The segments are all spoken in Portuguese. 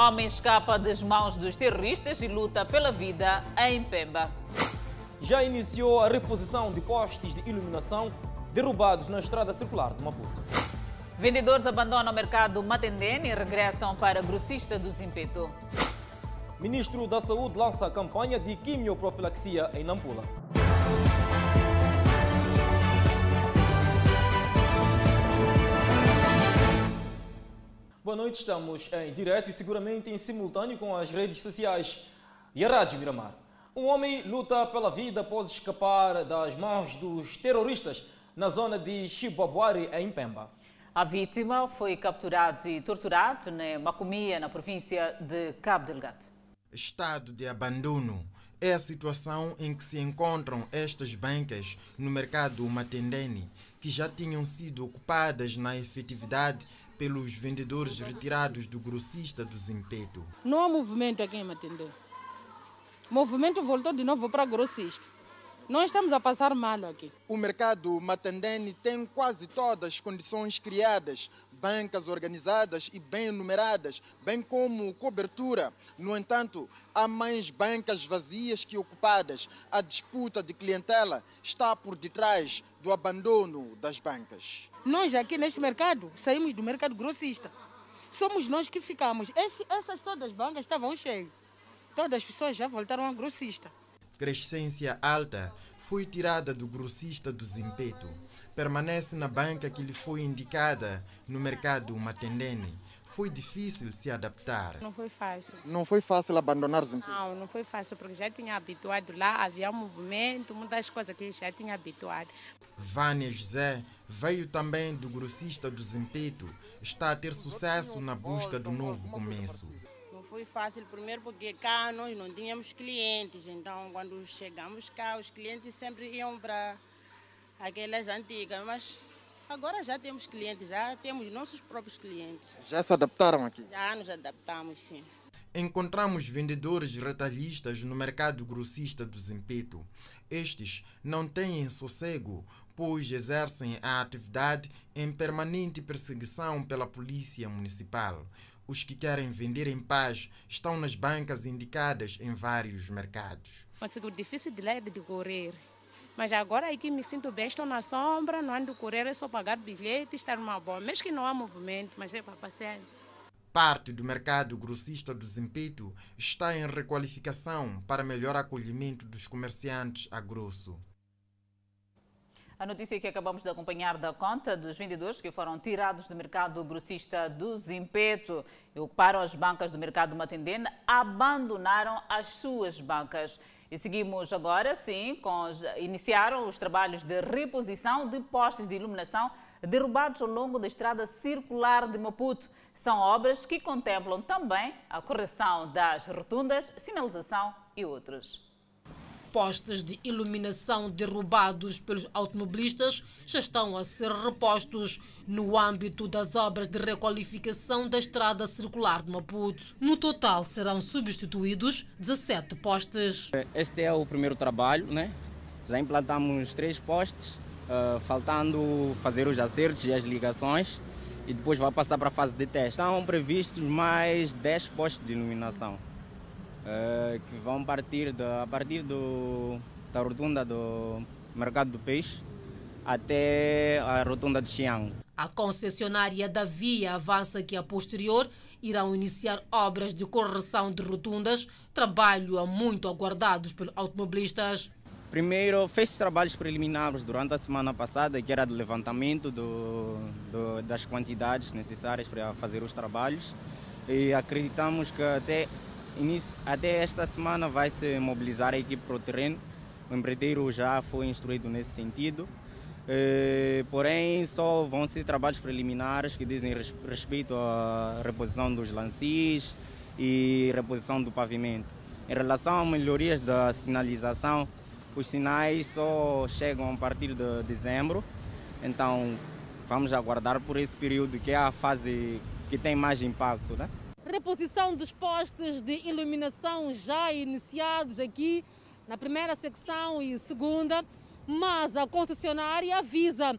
Homem escapa das mãos dos terroristas e luta pela vida em Pemba. Já iniciou a reposição de postes de iluminação derrubados na estrada circular de Maputo. Vendedores abandonam o mercado Matendene e regressam para grossista do Zimpeto. Ministro da Saúde lança a campanha de quimioprofilaxia em Nampula. Boa noite, estamos em direto e seguramente em simultâneo com as redes sociais e a Rádio Miramar. Um homem luta pela vida após escapar das mãos dos terroristas na zona de Chibabuari, em Pemba. A vítima foi capturado e torturado na Macomia, na província de Cabo Delgado. Estado de abandono é a situação em que se encontram estas bancas no mercado Matendene, que já tinham sido ocupadas na efetividade pelos vendedores retirados do grossista do Zimpeto. Não há movimento aqui em Matendene. O movimento voltou de novo para grossista. Nós estamos a passar mal aqui. O mercado Matandene tem quase todas as condições criadas, bancas organizadas e bem numeradas, bem como cobertura. No entanto, há mais bancas vazias que ocupadas. A disputa de clientela está por detrás do abandono das bancas. Nós aqui neste mercado saímos do mercado grossista. Somos nós que ficamos. Esse, essas todas as bancas estavam cheias. Todas as pessoas já voltaram a grossista crescência alta, foi tirada do grossista do Zimpeto. Permanece na banca que lhe foi indicada no mercado Matendene. Foi difícil se adaptar. Não foi fácil. Não foi fácil abandonar Zimpeto? Não, não foi fácil, porque já tinha habituado lá, havia movimento, muitas coisas que já tinha habituado. Vânia José veio também do grossista do Zimpeto. Está a ter sucesso na busca do novo começo foi fácil, primeiro porque cá nós não tínhamos clientes, então quando chegamos cá, os clientes sempre iam para aquelas antigas, mas agora já temos clientes, já temos nossos próprios clientes. Já se adaptaram aqui? Já nos adaptamos, sim. Encontramos vendedores retalhistas no mercado grossista do Zimpeto. Estes não têm sossego, pois exercem a atividade em permanente perseguição pela polícia municipal. Os que querem vender em paz estão nas bancas indicadas em vários mercados. Mas o difícil de lá é de correr. Mas agora aqui me sinto bem, estou na sombra, não ando a correr, é só pagar bilhete, estar numa boa. Mesmo que não há movimento, mas é para paciência. Parte do mercado grossista do Zimpeto está em requalificação para melhor acolhimento dos comerciantes a grosso. A notícia que acabamos de acompanhar da conta dos vendedores que foram tirados do mercado grossista do Zimpeto e ocuparam as bancas do mercado Matendene abandonaram as suas bancas. E seguimos agora, sim, com iniciaram os trabalhos de reposição de postes de iluminação derrubados ao longo da estrada circular de Maputo. São obras que contemplam também a correção das rotundas, sinalização e outros postes de iluminação derrubados pelos automobilistas já estão a ser repostos no âmbito das obras de requalificação da estrada circular de Maputo. No total serão substituídos 17 postes. Este é o primeiro trabalho, né? Já implantamos três postes, uh, faltando fazer os acertos e as ligações e depois vai passar para a fase de teste. Estão previstos mais 10 postes de iluminação. Eh, que vão partir de, a partir do, da rotunda do Mercado do Peixe até a rotunda de Xiang. A concessionária da via avança que a posterior irão iniciar obras de correção de rotundas, trabalho muito aguardados pelos automobilistas. Primeiro, fez trabalhos preliminares durante a semana passada, que era de levantamento do, do, das quantidades necessárias para fazer os trabalhos. E acreditamos que até Início, até esta semana vai se mobilizar a equipe para o terreno. O empreiteiro já foi instruído nesse sentido. Eh, porém, só vão ser trabalhos preliminares que dizem respeito à reposição dos lancis e reposição do pavimento. Em relação a melhorias da sinalização, os sinais só chegam a partir de dezembro. Então, vamos aguardar por esse período que é a fase que tem mais impacto, né? Reposição dos postes de iluminação já iniciados aqui na primeira secção e segunda, mas a concessionária avisa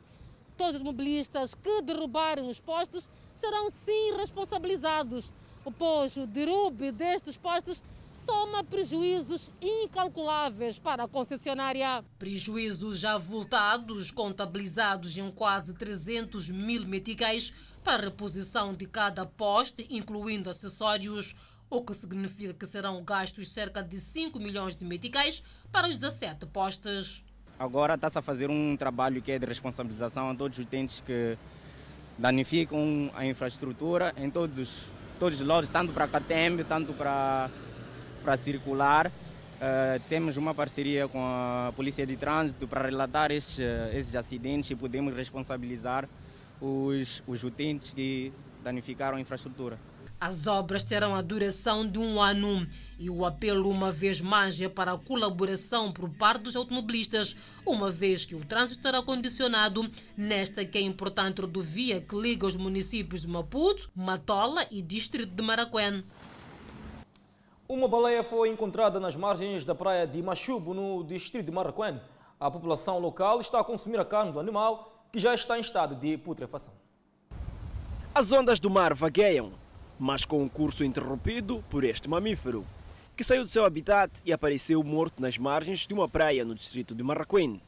todos os mobilistas que derrubarem os postes serão sim responsabilizados. pois o derrube destes postes soma prejuízos incalculáveis para a concessionária. Prejuízos já voltados, contabilizados em quase 300 mil meticais para a reposição de cada poste, incluindo acessórios, o que significa que serão gastos cerca de 5 milhões de meticais para os 17 postes. Agora está-se a fazer um trabalho que é de responsabilização a todos os utentes que danificam a infraestrutura em todos, todos os lados, tanto para Catembe, tanto para para circular. Uh, temos uma parceria com a Polícia de Trânsito para relatar esses, esses acidentes e podemos responsabilizar os, os utentes que danificaram a infraestrutura. As obras terão a duração de um ano e o apelo, uma vez mais, é para a colaboração por parte dos automobilistas, uma vez que o trânsito estará condicionado nesta que é importante rodovia que liga os municípios de Maputo, Matola e Distrito de Maracuén. Uma baleia foi encontrada nas margens da praia de Machubo, no distrito de Marraquém. A população local está a consumir a carne do animal, que já está em estado de putrefação. As ondas do mar vagueiam, mas com um curso interrompido por este mamífero, que saiu do seu habitat e apareceu morto nas margens de uma praia no distrito de Marraquém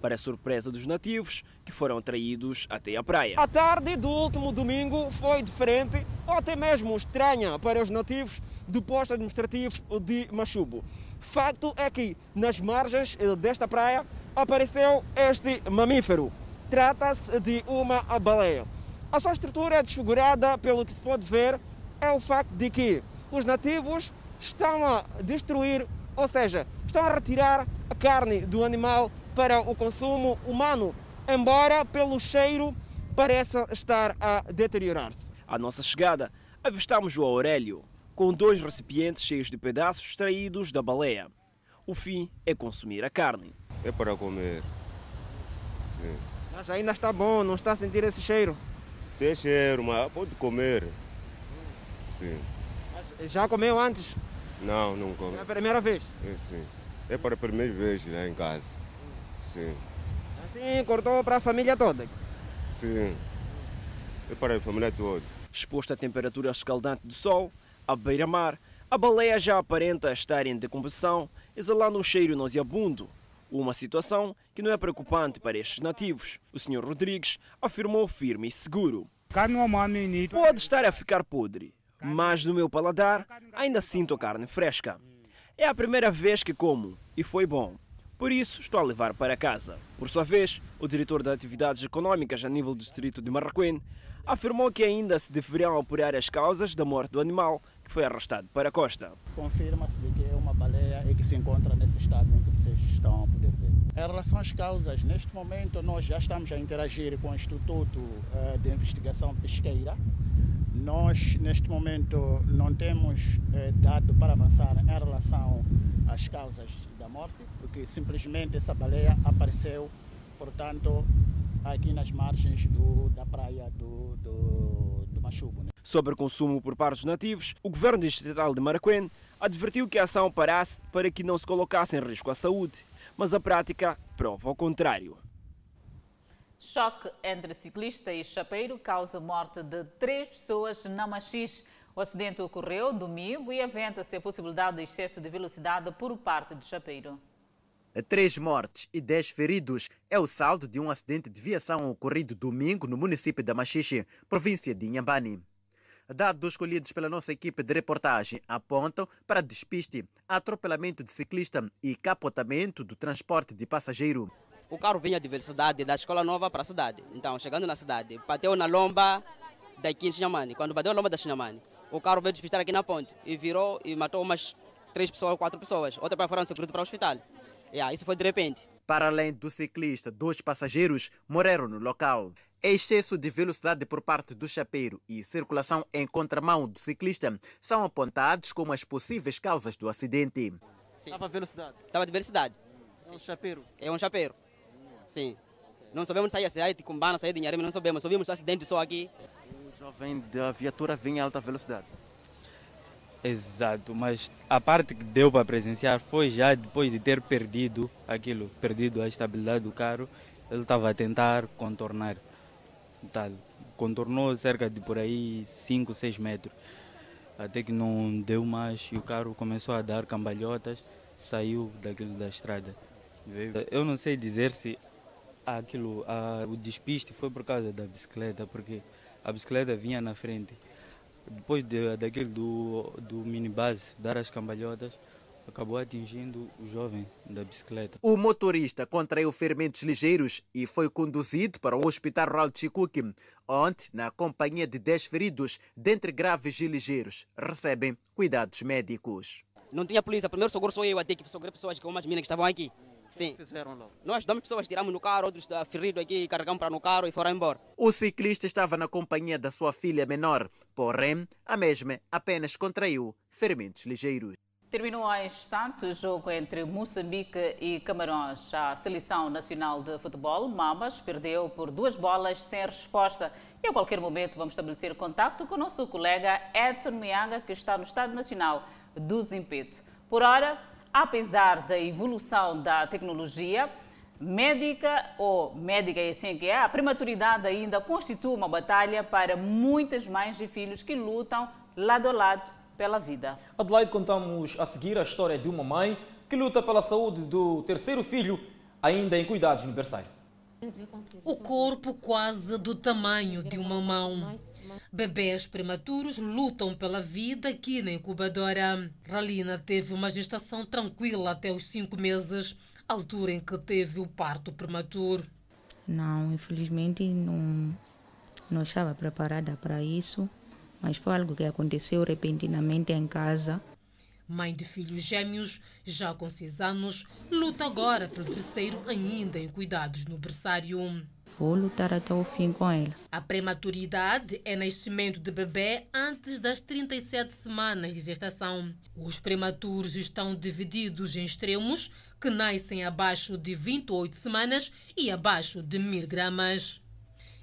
para a surpresa dos nativos que foram atraídos até a praia. A tarde do último domingo foi diferente, ou até mesmo estranha para os nativos do posto administrativo de Machubo. Fato é que nas margens eh, desta praia apareceu este mamífero. Trata-se de uma baleia. A sua estrutura é desfigurada, pelo que se pode ver, é o facto de que os nativos estão a destruir, ou seja, estão a retirar a carne do animal para o consumo humano, embora pelo cheiro pareça estar a deteriorar-se. À nossa chegada, avistamos o Aurélio, com dois recipientes cheios de pedaços extraídos da baleia. O fim é consumir a carne. É para comer. Sim. Mas ainda está bom, não está a sentir esse cheiro? Tem cheiro, mas pode comer. Sim. Mas já comeu antes? Não, não comi. É a primeira vez? É, sim. É para a primeira vez lá em casa. Sim. Assim cortou para a família toda? Sim. É para a família toda. Exposta à temperatura escaldante do sol, à beira-mar, a baleia já aparenta estar em decomposição, exalando um cheiro nauseabundo. Uma situação que não é preocupante para estes nativos. O Sr. Rodrigues afirmou firme e seguro. Pode estar a ficar podre, mas no meu paladar ainda sinto a carne fresca. É a primeira vez que como e foi bom. Por isso, estou a levar para casa. Por sua vez, o diretor de Atividades Econômicas a nível do distrito de Marraquém afirmou que ainda se deveriam apurar as causas da morte do animal que foi arrastado para a costa. Confirma-se que é uma baleia e que se encontra nesse estado em que vocês estão a poder ver. Em relação às causas, neste momento nós já estamos a interagir com o Instituto eh, de Investigação Pesqueira. Nós, neste momento, não temos eh, dado para avançar em relação às causas da morte, porque simplesmente essa baleia apareceu, portanto, aqui nas margens do, da praia do, do, do Machubo. Né? Sobre consumo por parte dos nativos, o governo distrital de Maracuén advertiu que a ação parasse para que não se colocasse em risco a saúde, mas a prática prova o contrário. Choque entre ciclista e chapeiro causa morte de três pessoas na Machis. O acidente ocorreu domingo e aventa-se a possibilidade de excesso de velocidade por parte do chapeiro. Três mortes e dez feridos é o saldo de um acidente de viação ocorrido domingo no município da Machixe, província de Inhambane. Dados escolhidos pela nossa equipe de reportagem apontam para despiste, atropelamento de ciclista e capotamento do transporte de passageiro. O carro vinha de velocidade da Escola Nova para a cidade. Então, chegando na cidade, bateu na lomba daqui em Chinhamani. Quando bateu na lomba da Chinhamani, o carro veio despistar aqui na ponte e virou e matou umas três pessoas, quatro pessoas. Outra para fora no seguro para o hospital. Yeah, isso foi de repente. Para além do ciclista, dois passageiros morreram no local. Excesso de velocidade por parte do chapeiro e circulação em contramão do ciclista são apontados como as possíveis causas do acidente. Estava velocidade? Estava de velocidade. É um chapeiro? É um chapeiro. Sim. Não sabemos sair a cidade de Cumbana, sair de Inharime, não sabemos. Só vimos o acidente só aqui. O jovem da viatura vinha em alta velocidade. Exato, mas a parte que deu para presenciar foi já depois de ter perdido aquilo, perdido a estabilidade do carro, ele estava a tentar contornar. Tal. Contornou cerca de por aí 5, 6 metros. até que não deu mais e o carro começou a dar cambalhotas, saiu daquilo da estrada. Eu não sei dizer se aquilo, a, o despiste foi por causa da bicicleta, porque a bicicleta vinha na frente. Depois de, daquele do, do minibus dar as cambalhotas, acabou atingindo o jovem da bicicleta. O motorista contraiu ferimentos ligeiros e foi conduzido para o Hospital Rural de Chicuque, onde, na companhia de 10 feridos, dentre graves e ligeiros, recebem cuidados médicos. Não tinha polícia, primeiro socorro sou eu a ter que socorrer pessoas com umas minas que estavam aqui. Sim. Fizeram logo. Nós ajudamos pessoas, tiramos no carro, outros feridos aqui, carregamos para no carro e foram embora. O ciclista estava na companhia da sua filha menor, porém, a mesma apenas contraiu ferimentos ligeiros. Terminou há instantes o jogo entre Moçambique e Camarões. A Seleção Nacional de Futebol, Mamas, perdeu por duas bolas sem resposta. E a qualquer momento vamos estabelecer contato com o nosso colega Edson Mianga, que está no Estado Nacional do Zimpeto. Por hora, apesar da evolução da tecnologia médica ou médica é assim que é, a prematuridade ainda constitui uma batalha para muitas mães e filhos que lutam lado a lado pela vida. Adelaide, contamos a seguir a história de uma mãe que luta pela saúde do terceiro filho, ainda em cuidados no berçário. O corpo quase do tamanho de uma mão. Bebês prematuros lutam pela vida aqui na incubadora. Ralina teve uma gestação tranquila até os cinco meses, altura em que teve o parto prematuro. Não, infelizmente não, não estava preparada para isso, mas foi algo que aconteceu repentinamente em casa. Mãe de filhos gêmeos, já com seis anos, luta agora pelo terceiro ainda em cuidados no berçário. Vou lutar até o fim com ela. A prematuridade é nascimento de bebê antes das 37 semanas de gestação. Os prematuros estão divididos em extremos, que nascem abaixo de 28 semanas e abaixo de 1000 gramas.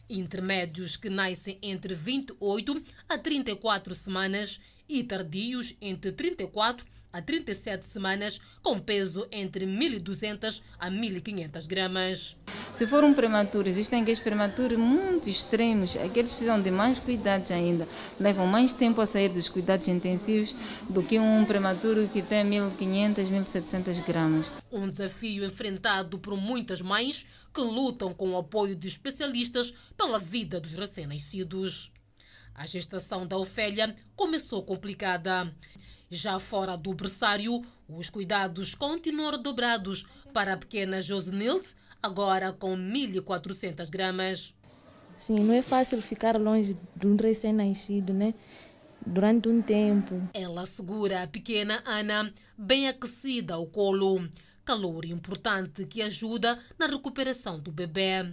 Intermédios que nascem entre 28 a 34 semanas e tardios entre 34 a 37 semanas, com peso entre 1.200 a 1.500 gramas. Se for um prematuro, existem aqueles prematuros muito extremos, aqueles precisam de mais cuidados ainda, levam mais tempo a sair dos cuidados intensivos do que um prematuro que tem 1.500, 1.700 gramas. Um desafio enfrentado por muitas mães que lutam com o apoio de especialistas pela vida dos recém-nascidos. A gestação da Ofélia começou complicada. Já fora do berçário, os cuidados continuam dobrados para a pequena Josenilde, agora com 1.400 gramas. Sim, não é fácil ficar longe de um recém-nascido, né? Durante um tempo. Ela segura a pequena Ana bem aquecida ao colo. Calor importante que ajuda na recuperação do bebê.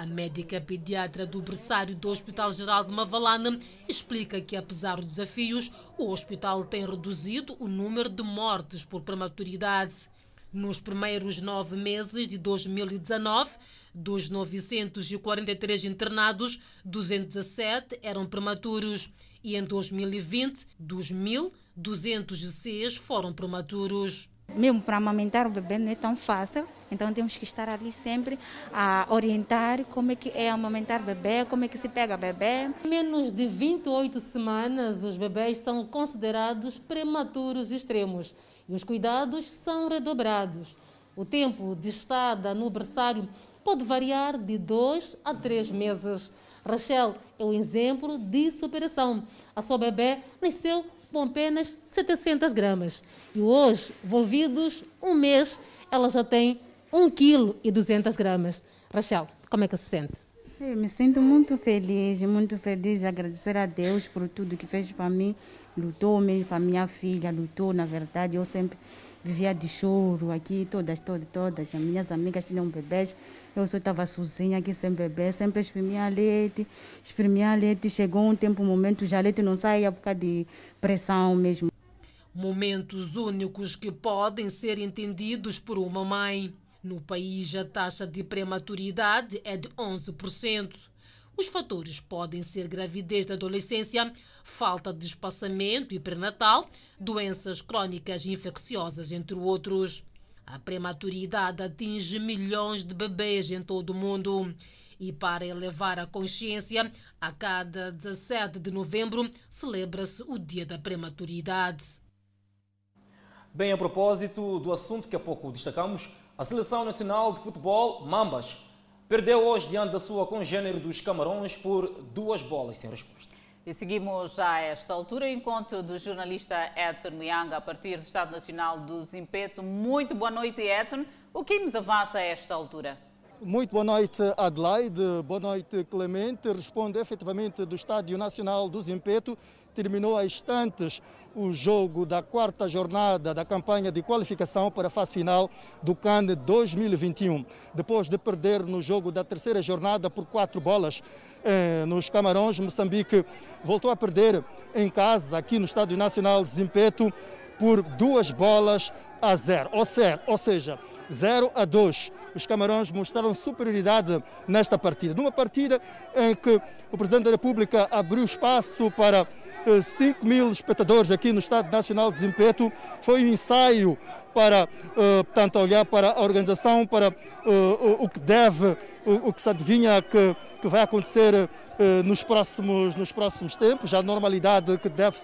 A médica pediatra do berçário do Hospital Geral de Mavalane explica que, apesar dos desafios, o hospital tem reduzido o número de mortes por prematuridade. Nos primeiros nove meses de 2019, dos 943 internados, 217 eram prematuros e em 2020, dos 1.206 foram prematuros. Mesmo para amamentar o bebê não é tão fácil, então temos que estar ali sempre a orientar como é que é amamentar bebê, como é que se pega bebê. Menos de 28 semanas, os bebês são considerados prematuros extremos e os cuidados são redobrados. O tempo de estada no berçário pode variar de dois a três meses. Rachel é um exemplo de superação. A sua bebê nasceu com apenas 700 gramas. E hoje, envolvidos um mês, ela já tem 1 kg e 200 gramas. Rachel, como é que se sente? Eu me sinto muito feliz, muito feliz, agradecer a Deus por tudo que fez para mim. Lutou mesmo para minha filha, lutou, na verdade. Eu sempre vivia de choro aqui, todas, todas, todas. As minhas amigas tinham bebês, eu só estava sozinha aqui sem bebê, sempre exprimia leite, exprimia leite. Chegou um tempo, um momento, já leite não saía por causa de pressão mesmo. Momentos únicos que podem ser entendidos por uma mãe. No país, a taxa de prematuridade é de 11%. Os fatores podem ser gravidez da adolescência, falta de espaçamento e pré-natal, doenças crônicas infecciosas, entre outros. A prematuridade atinge milhões de bebês em todo o mundo E para elevar a consciência, a cada 17 de novembro celebra-se o Dia da Prematuridade. Bem, a propósito do assunto que há pouco destacamos, a Seleção Nacional de Futebol, Mambas, perdeu hoje diante da sua congênere dos Camarões por duas bolas sem resposta. E seguimos já a esta altura o encontro do jornalista Edson Mianga a partir do Estado Nacional do Zimpeto. Muito boa noite, Edson. O que nos avança a esta altura? Muito boa noite, Adelaide. Boa noite, Clemente. Responde efetivamente do Estádio Nacional do Zimpeto. Terminou há instantes o jogo da quarta jornada da campanha de qualificação para a fase final do CAN 2021. Depois de perder no jogo da terceira jornada por quatro bolas eh, nos Camarões, Moçambique voltou a perder em casa, aqui no Estádio Nacional de Zimpeto, por duas bolas a zero. Ou seja, 0 a 2. Os Camarões mostraram superioridade nesta partida. Numa partida em que o Presidente da República abriu espaço para 5 mil espectadores aqui no Estado Nacional de Zimpeto. Foi um ensaio para, portanto, olhar para a organização, para o que deve, o que se adivinha que, vai acontecer nos próximos, nos próximos tempos, a normalidade que deve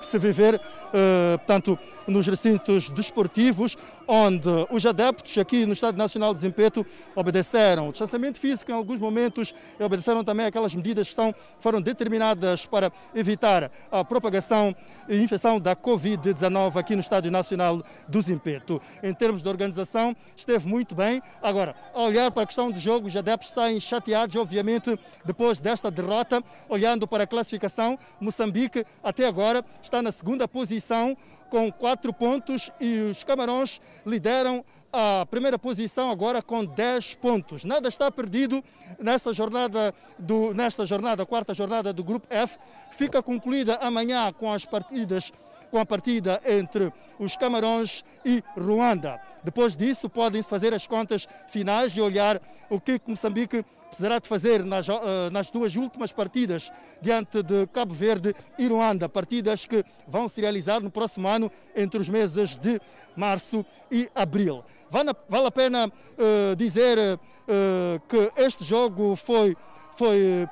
se se viver, eh, portanto, nos recintos desportivos, onde os adeptos aqui no Estado Nacional de Zimpeto obedeceram o distanciamento físico em alguns momentos e obedeceram também aquelas medidas que são, foram determinadas para evitar a propagação e infecção da Covid-19 aqui no Estádio Nacional do Zimpeto. Em termos de organização, esteve muito bem. Agora, ao olhar para a questão de jogo, os adeptos saem chateados, obviamente, depois desta derrota, olhando para a classificação, Moçambique até agora está na segunda posição com quatro pontos e os Camarões lideram a primeira posição agora com 10 pontos. Nada está perdido nesta jornada, do, nesta jornada, quarta jornada do Grupo F. Fica concluída amanhã com as partidas com a partida entre os Camarões e Ruanda. Depois disso, podem-se fazer as contas finais e olhar o que Moçambique precisará de fazer nas, nas, duas últimas partidas diante de Cabo Verde e Ruanda, partidas que vão se realizar no próximo ano entre os meses de março e abril. Vale, vale a pena uh, dizer uh, que este jogo foi, foi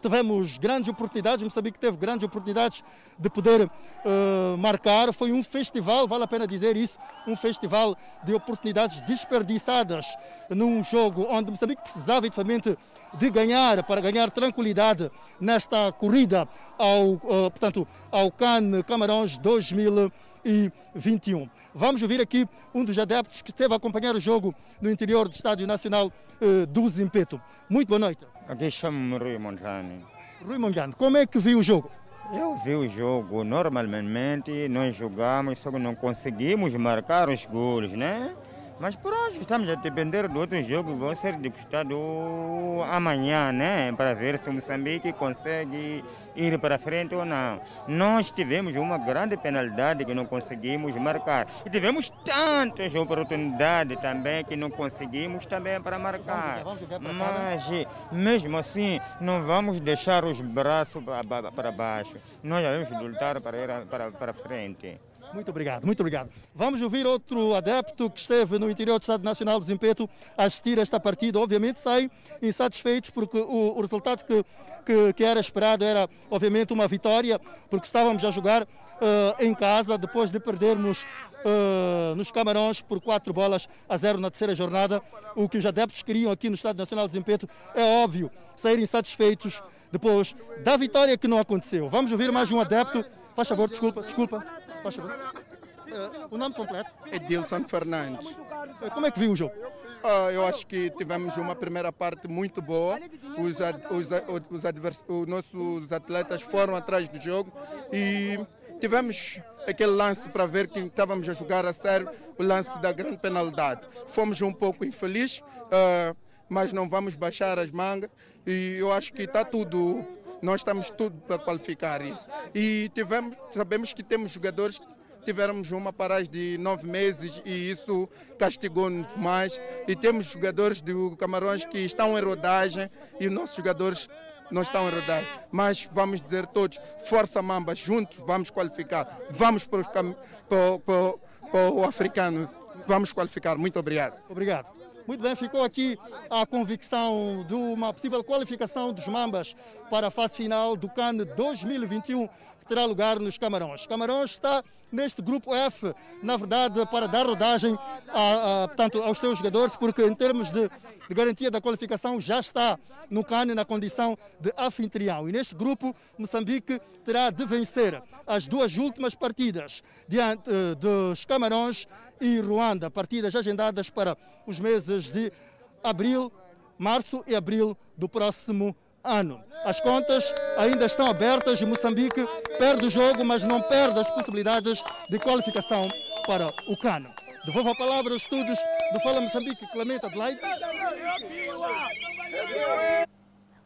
tivemos grandes oportunidades, Moçambique teve grandes oportunidades de poder uh, marcar. Foi um festival, vale a pena dizer isso, um festival de oportunidades desperdiçadas num jogo onde Moçambique precisava efetivamente de ganhar, para ganhar tranquilidade nesta corrida ao, uh, portanto, ao CAN Camarões 2021. Vamos ouvir aqui um dos adeptos que esteve a acompanhar o jogo no interior do Estádio Nacional uh, do Zimpeto. Muito boa noite. Aqui chamo-me Rui Montano. Rui Montano, como é que viu o jogo? Eu vi o jogo, normalmente nós jogamos, só que não conseguimos marcar os gols, né? Mas por hoje estamos a depender do outro jogo que vai ser disputado amanhã, né? Para ver se o Moçambique consegue ir para frente ou não. Nós tivemos uma grande penalidade que não conseguimos marcar. E tivemos tantas oportunidades também que não conseguimos também para marcar. Mas mesmo assim, não vamos deixar os braços para baixo. Nós vamos lutar para ir para, para frente. Muito obrigado, muito obrigado. Vamos ouvir outro adepto que esteve no interior do Estado Nacional de Zimpeto a assistir a esta partida. Obviamente saem insatisfeitos porque o, o resultado que, que, que, era esperado era, obviamente, uma vitória, porque estávamos a jogar uh, em casa depois de perdermos uh, nos Camarões por quatro bolas a zero na terceira jornada. O que os adeptos queriam aqui no Estado Nacional de Zimpeto é óbvio, saírem satisfeitos depois da vitória que não aconteceu. Vamos ouvir mais um adepto. Faz favor, desculpa, desculpa. Faz favor. Uh, o nome completo? Edilson Fernandes. Uh, como é que viu o jogo? Uh, eu acho que tivemos uma primeira parte muito boa. Os, ad, os, os, advers, os nossos atletas foram atrás do jogo e tivemos aquele lance para ver que estávamos a jogar a sério, o lance da grande penalidade. Fomos um pouco infelizes, uh, mas não vamos baixar as mangas e eu acho que está tudo nós estamos tudo para qualificar isso. E tivemos, sabemos que temos jogadores tivemos uma paragem de nove meses e isso castigou-nos mais. E temos jogadores do Camarões que estão em rodagem e os nossos jogadores não estão em rodagem. Mas vamos dizer todos, força Mamba, juntos vamos qualificar. Vamos para, os para, para, para o africano, vamos qualificar. Muito obrigado. Obrigado. Muito bem, ficou aqui a convicção de uma possível qualificação dos Mambas para a fase final do CAN 2021, que terá lugar nos Camarões. Camarões está neste grupo F, na verdade, para dar rodagem a, a, portanto, aos seus jogadores, porque em termos de, de, garantia da qualificação já está no CAN na condição de anfitrião. E neste grupo, Moçambique terá de vencer as duas últimas partidas diante uh, dos Camarões e Ruanda, partidas agendadas para os meses de abril, março e abril do próximo ano. As contas ainda estão abertas e Moçambique perde o jogo, mas não perde as possibilidades de qualificação para o cano. Devolvo a palavra aos estudos do Fala Moçambique, Clemente Adelaide.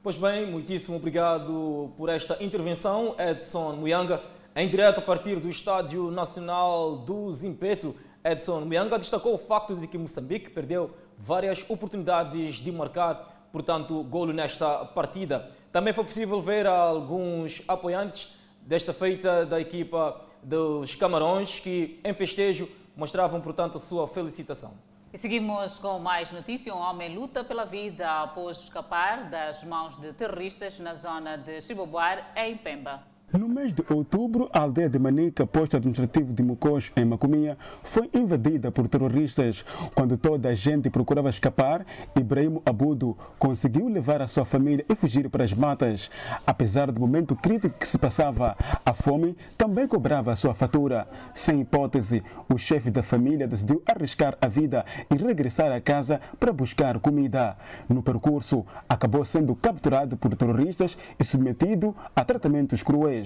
Pois bem, muitíssimo obrigado por esta intervenção, Edson Muyanga, em direto a partir do Estádio Nacional do Zimpeto. Edson Muyanga destacou o facto de que Moçambique perdeu várias oportunidades de marcar, portanto, golo nesta partida. Também foi possível ver alguns apoiantes desta feita da equipa dos Camarões que, em festejo, mostravam, portanto, a sua felicitação. E seguimos com mais notícia. Um homem luta pela vida após escapar das mãos de terroristas na zona de Chibobuar, em Pemba. No mês de outubro, a aldeia de Manica, posto administrativo de Mocos, em Macomia, foi invadida por terroristas. Quando toda a gente procurava escapar, Ibrahim Abudo conseguiu levar a sua família e fugir para as matas. Apesar do momento crítico que se passava, a fome também cobrava a sua fatura. Sem hipótese, o chefe da família decidiu arriscar a vida e regressar a casa para buscar comida. No percurso, acabou sendo capturado por terroristas e submetido a tratamentos cruéis.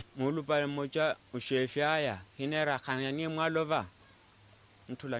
Haya hinera mwalova ntula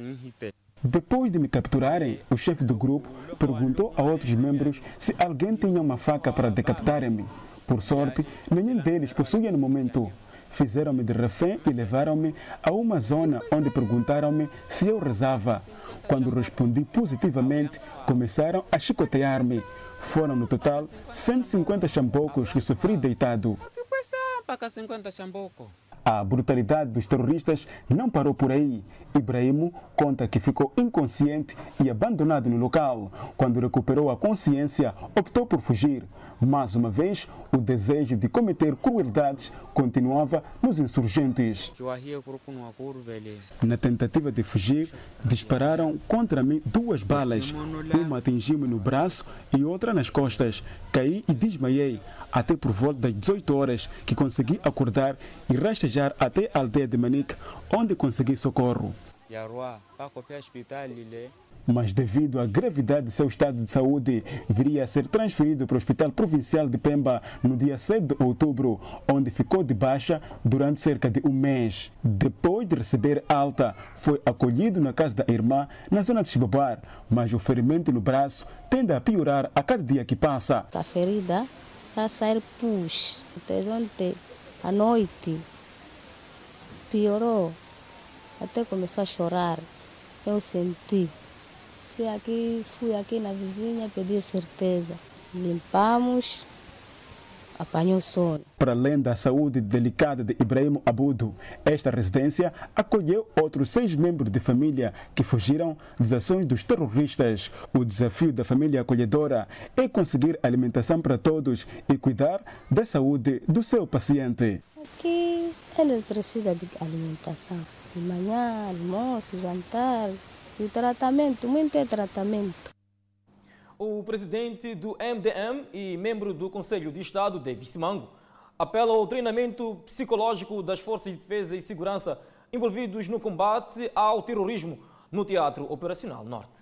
Depois de me capturarem, o chefe do grupo perguntou a outros membros se alguém tinha uma faca para decapitarem-me. Por sorte, nenhum deles possuía no momento. Fizeram-me de refém e levaram-me a uma zona onde perguntaram-me se eu rezava. Quando respondi positivamente, começaram a chicotear-me. Foram no total 150 chambocos que sofri deitado. Cuesta mpaka 50 chamboko A brutalidade dos terroristas não parou por aí. Ibrahimo conta que ficou inconsciente e abandonado no local. Quando recuperou a consciência, optou por fugir. Mais uma vez, o desejo de cometer crueldades continuava nos insurgentes. Na tentativa de fugir, dispararam contra mim duas balas. Uma atingiu-me no braço e outra nas costas. Caí e desmaiei. Até por volta das 18 horas que consegui acordar e rastejar até a aldeia de Manique, onde consegui socorro. Mas devido à gravidade do seu estado de saúde, viria a ser transferido para o Hospital Provincial de Pemba no dia 7 de outubro, onde ficou de baixa durante cerca de um mês. Depois de receber alta, foi acolhido na casa da irmã, na zona de Chibabar, mas o ferimento no braço tende a piorar a cada dia que passa. A ferida está a sair pus. Até ontem, à noite, piorou. Até começou a chorar. Eu senti. Fui aqui, fui aqui na vizinha pedir certeza. Limpamos, apanhou sono. Para além da saúde delicada de Ibrahim Abudo, esta residência acolheu outros seis membros de família que fugiram das ações dos terroristas. O desafio da família acolhedora é conseguir alimentação para todos e cuidar da saúde do seu paciente. Aqui ele precisa de alimentação. De manhã, almoço, jantar. E o tratamento, muito é tratamento. O presidente do MDM e membro do Conselho de Estado, David Simango, apela ao treinamento psicológico das Forças de Defesa e Segurança envolvidos no combate ao terrorismo no Teatro Operacional Norte.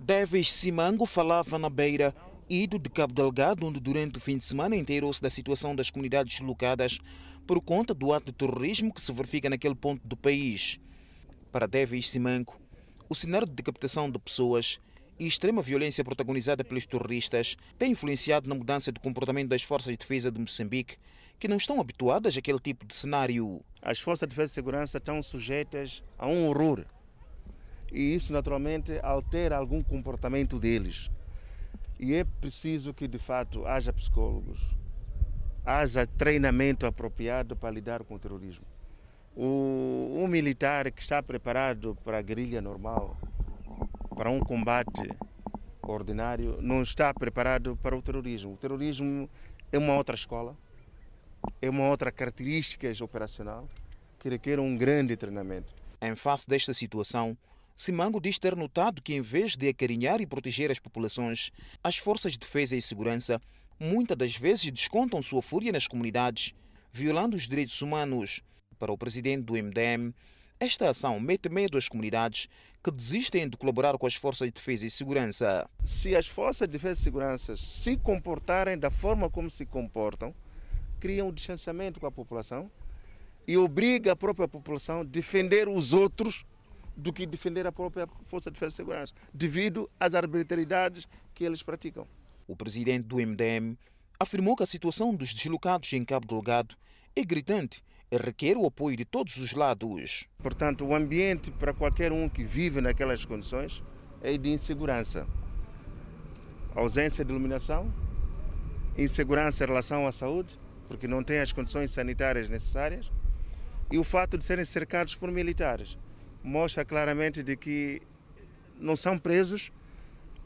Davis Simango falava na beira ido de Cabo Delgado, onde durante o fim de semana inteirou-se da situação das comunidades deslocadas por conta do ato de terrorismo que se verifica naquele ponto do país. Para Davis Simango, o cenário de decapitação de pessoas e extrema violência protagonizada pelos terroristas tem influenciado na mudança de comportamento das forças de defesa de Moçambique, que não estão habituadas àquele tipo de cenário. As forças de defesa e segurança estão sujeitas a um horror. E isso, naturalmente, altera algum comportamento deles. E é preciso que, de fato, haja psicólogos, haja treinamento apropriado para lidar com o terrorismo. O, um militar que está preparado para a guerrilha normal, para um combate ordinário não está preparado para o terrorismo. O terrorismo é uma outra escola, é uma outra característica operacional que requer um grande treinamento. Em face desta situação, Simango diz ter notado que, em vez de acarinhar e proteger as populações, as forças de defesa e segurança muitas das vezes descontam sua fúria nas comunidades, violando os direitos humanos. Para o presidente do MDM, esta ação mete medo às comunidades que desistem de colaborar com as forças de defesa e segurança. Se as forças de defesa e segurança se comportarem da forma como se comportam, criam um distanciamento com a população e obriga a própria população a defender os outros do que defender a própria Força de Defesa e Segurança, devido às arbitrariedades que eles praticam. O presidente do MDM afirmou que a situação dos deslocados em Cabo Delgado é gritante requer o apoio de todos os lados. Portanto, o ambiente para qualquer um que vive naquelas condições é de insegurança. ausência de iluminação, insegurança em relação à saúde, porque não têm as condições sanitárias necessárias, e o fato de serem cercados por militares mostra claramente de que não são presos,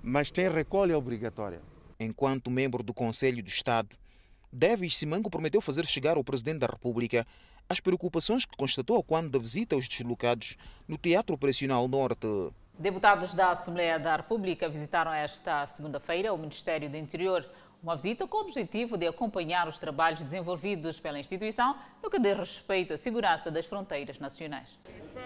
mas têm recolha obrigatória. Enquanto membro do Conselho do Estado, Davis Simango prometeu fazer chegar ao Presidente da República as preocupações que constatou quando da visita aos deslocados no Teatro Operacional Norte. Deputados da Assembleia da República visitaram esta segunda-feira o Ministério do Interior. Uma visita com o objetivo de acompanhar os trabalhos desenvolvidos pela instituição no que diz respeito à segurança das fronteiras nacionais.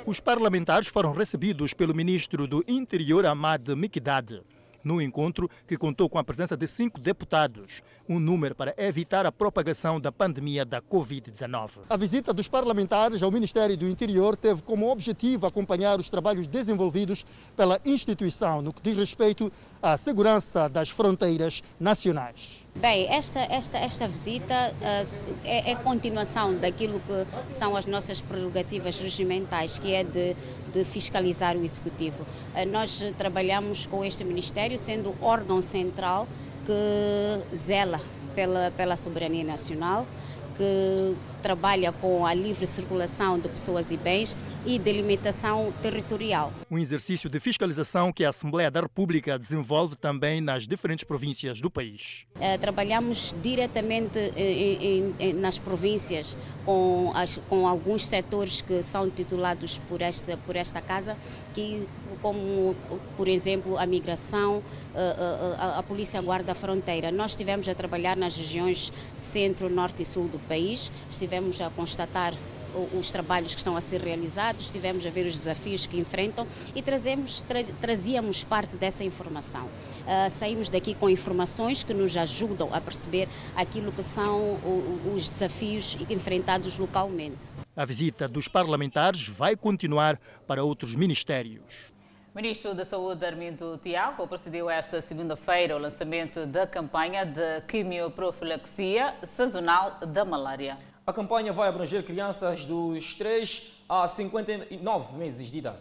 Os parlamentares foram recebidos pelo ministro do Interior, Ahmad Mikdad no encontro, que contou com a presença de cinco deputados, um número para evitar a propagação da pandemia da Covid-19. A visita dos parlamentares ao Ministério do Interior teve como objetivo acompanhar os trabalhos desenvolvidos pela instituição no que diz respeito à segurança das fronteiras nacionais. Bem, esta, esta, esta visita uh, é, é, continuação daquilo que são as nossas prerrogativas regimentais, que é de, de fiscalizar o Executivo. Uh, nós trabalhamos com este Ministério sendo órgão central que zela pela, pela soberania nacional, que trabalha com a livre circulação de pessoas e bens e delimitação territorial. Um exercício de fiscalização que a Assembleia da República desenvolve também nas diferentes províncias do país. Eh, trabalhamos diretamente em, nas províncias com, as, com alguns setores que são titulados por esta, por esta casa, que, como, por exemplo, a migração, a, eh, a, eh, a, a Polícia Guarda Fronteira. Nós estivemos a trabalhar nas regiões centro, norte e sul do país, estivemos a constatar os trabalhos que estão a ser realizados, estivemos a ver os desafios que enfrentam e trazemos, tra trazíamos parte dessa informação. Uh, saímos daqui com informações que nos ajudam a perceber aquilo que são o, os desafios enfrentados localmente. A visita dos parlamentares vai continuar para outros ministérios. O Ministro da Saúde, Armindo Tiago, procedeu esta segunda-feira ao lançamento da campanha de quimioprofilaxia sazonal da malária. A campanha vai abranger crianças dos 3 a 59 meses de idade.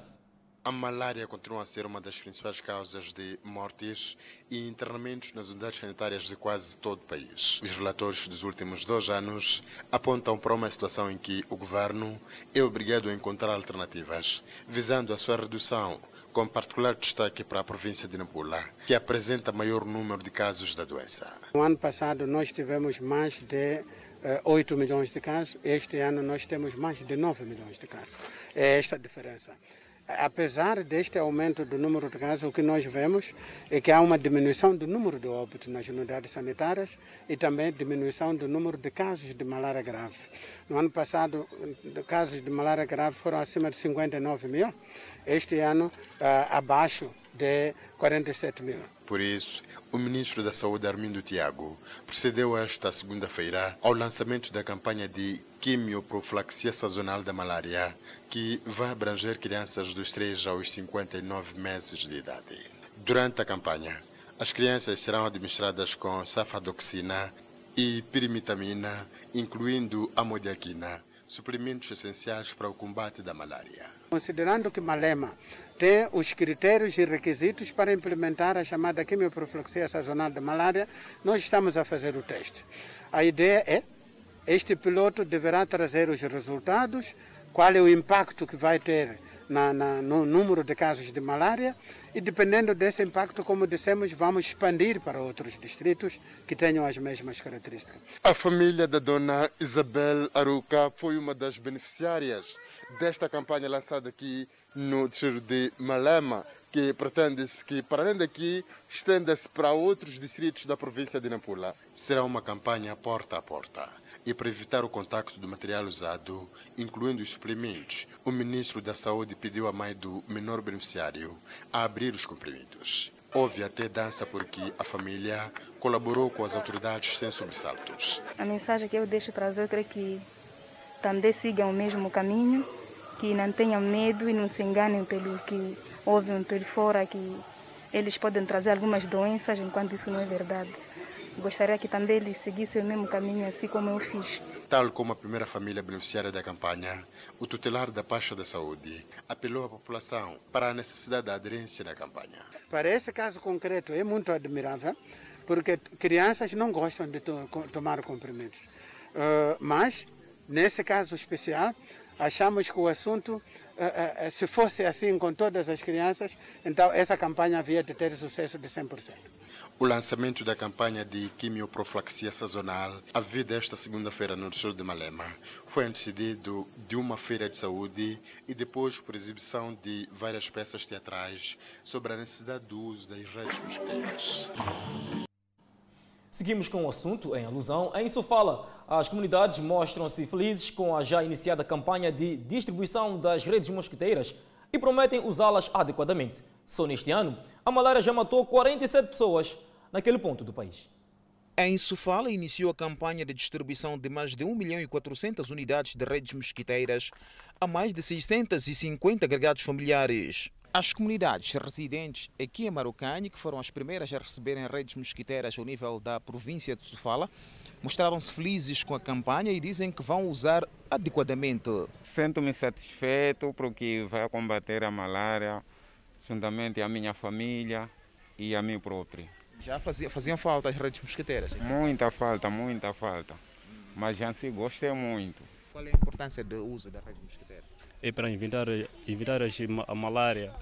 A malária continua a ser uma das principais causas de mortes e internamentos nas unidades sanitárias de quase todo o país. Os relatórios dos últimos dois anos apontam para uma situação em que o governo é obrigado a encontrar alternativas, visando a sua redução, com particular destaque para a província de Nampula, que apresenta maior número de casos da doença. No ano passado, nós tivemos mais de 8 eh, milhões de casos, este ano nós temos mais de 9 milhões de casos. É esta a diferença. Apesar deste aumento do número de casos, o que nós vemos é que há uma diminuição do número de óbitos nas unidades sanitárias e também diminuição do número de casos de malária grave. No ano passado, casos de malária grave foram acima de 59 mil, este ano uh, abaixo de 47 mil. Por isso, o ministro da Saúde, Armindo Tiago, procedeu esta segunda-feira ao lançamento da campanha de quimioprofilaxia sazonal da malária, que vai abranger crianças dos 3 aos 59 meses de idade. Durante a campanha, as crianças serão administradas com safadoxina e pirimitamina, incluindo amodiaquina, suprimentos essenciais para o combate da malária. Considerando que Malema tem os critérios e requisitos para implementar a chamada quimioprofilaxia sazonal de malária, nós estamos a fazer o teste. A ideia é, este piloto deverá trazer os resultados, qual é o impacto que vai ter na, na, no número de casos de malária e dependendo desse impacto, como dissemos, vamos expandir para outros distritos que tenham as mesmas características. A família da dona Isabel Aruca foi uma das beneficiárias desta campanha lançada aqui no distrito de Malema, que pretende-se que, para além daqui, estenda-se para outros distritos da província de Nampula. Será uma campanha porta a porta. E para evitar o contacto do material usado, incluindo os suprimentos, o ministro da Saúde pediu à mãe do menor beneficiário a abrir os comprimidos. Houve até dança porque a família colaborou com as autoridades sem sobressaltos. A mensagem que eu deixo para as outras é que também sigam o mesmo caminho, que não tenham medo e não se enganem pelo que ouvem pelo fora, que eles podem trazer algumas doenças, enquanto isso não é verdade. Gostaria que também eles seguissem o mesmo caminho, assim como eu fiz. Tal como a primeira família beneficiária da campanha, o tutelar da Pasta da Saúde apelou à população para a necessidade da aderência na campanha. Para esse caso concreto é muito admirável, porque crianças não gostam de to tomar comprimidos. Uh, mas, nesse caso especial, achamos que o assunto, se fosse assim com todas as crianças, então essa campanha havia de ter sucesso de 100%. O lançamento da campanha de quimioprofilaxia sazonal, a vida esta segunda-feira no distrito de Malema, foi antecedido de uma feira de saúde e depois por exibição de várias peças teatrais sobre a necessidade do uso das redes mosquiteiras. Seguimos com o assunto em alusão. Em Sofala, as comunidades mostram-se felizes com a já iniciada campanha de distribuição das redes mosquiteiras e prometem usá-las adequadamente. Só neste ano, a malária já matou 47 pessoas naquele ponto do país. Em Sofala, iniciou a campanha de distribuição de mais de 1 milhão e 400 unidades de redes mosquiteiras a mais de 650 agregados familiares. As comunidades residentes aqui em Marocane, que foram as primeiras a receberem redes mosquiteiras ao nível da província de Sofala, mostraram-se felizes com a campanha e dizem que vão usar adequadamente. Sinto-me satisfeito porque vai combater a malária juntamente à minha família e a mim próprio. Já fazia, faziam falta as redes mosquiteiras? Muita falta, muita falta. Mas já se gostei muito. Qual é a importância do uso da rede mosquiteira? É para evitar, evitar a malária,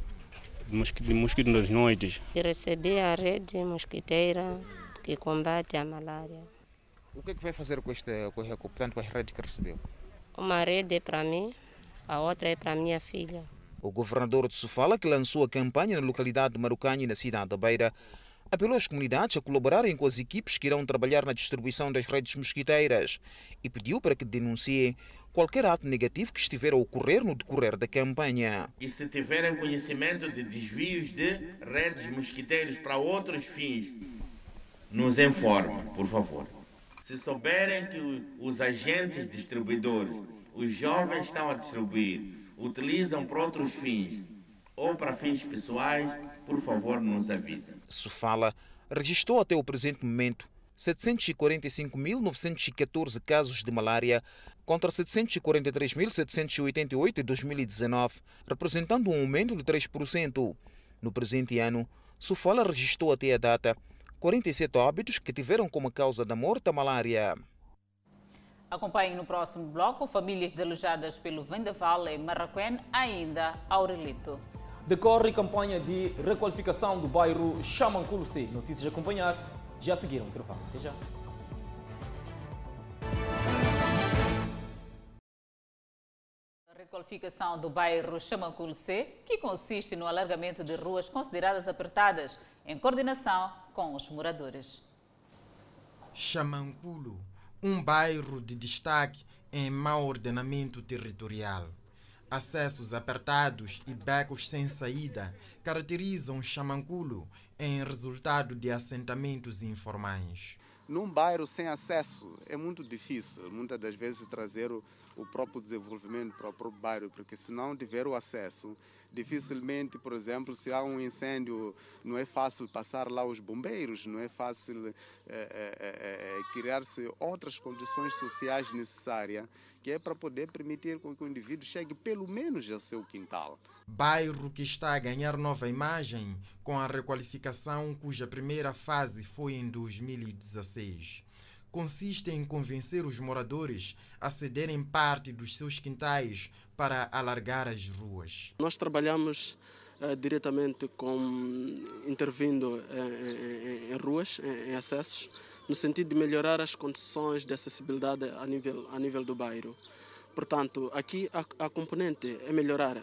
de mosquito nas noites. E receber a rede mosquiteira que combate a malária. O que é que vai fazer com, este, com, portanto, com as redes que recebeu? Uma rede é para mim, a outra é para minha filha. O governador de Sofala, que lançou a campanha na localidade de Marucanha, na cidade da Beira, apelou às comunidades a colaborarem com as equipes que irão trabalhar na distribuição das redes mosquiteiras e pediu para que denunciem qualquer ato negativo que estiver a ocorrer no decorrer da campanha. E se tiverem conhecimento de desvios de redes mosquiteiras para outros fins, nos informe, por favor. Se souberem que os agentes distribuidores, os jovens estão a distribuir, utilizam para outros fins ou para fins pessoais, por favor, nos avisem. Sofala registrou até o presente momento 745.914 casos de malária contra 743.788 em 2019, representando um aumento de 3%. No presente ano, Sofala registrou até a data 47 óbitos que tiveram como causa da morte a malária. Acompanhem no próximo bloco famílias desalojadas pelo vendaval em Marraquém, ainda Aurelito. Decorre campanha de requalificação do bairro Chamanculo C. Notícias a acompanhar já seguiram o intervalo. Até já. A requalificação do bairro Chamanculo C, que consiste no alargamento de ruas consideradas apertadas, em coordenação com os moradores. Chamanculo, um bairro de destaque em mau ordenamento territorial. Acessos apertados e becos sem saída caracterizam Chamanculo em resultado de assentamentos informais. Num bairro sem acesso é muito difícil, muitas das vezes, trazer o, o próprio desenvolvimento para o próprio bairro, porque se não tiver o acesso, dificilmente, por exemplo, se há um incêndio, não é fácil passar lá os bombeiros, não é fácil é, é, criar-se outras condições sociais necessárias, que é para poder permitir que o indivíduo chegue pelo menos ao seu quintal. Bairro que está a ganhar nova imagem com a requalificação cuja primeira fase foi em 2016. Consiste em convencer os moradores a cederem parte dos seus quintais para alargar as ruas. Nós trabalhamos uh, diretamente com intervindo em, em, em ruas, em, em, acessos, no sentido de melhorar as condições de acessibilidade a nível, a nível do bairro. Portanto, aqui a, a componente é melhorar uh,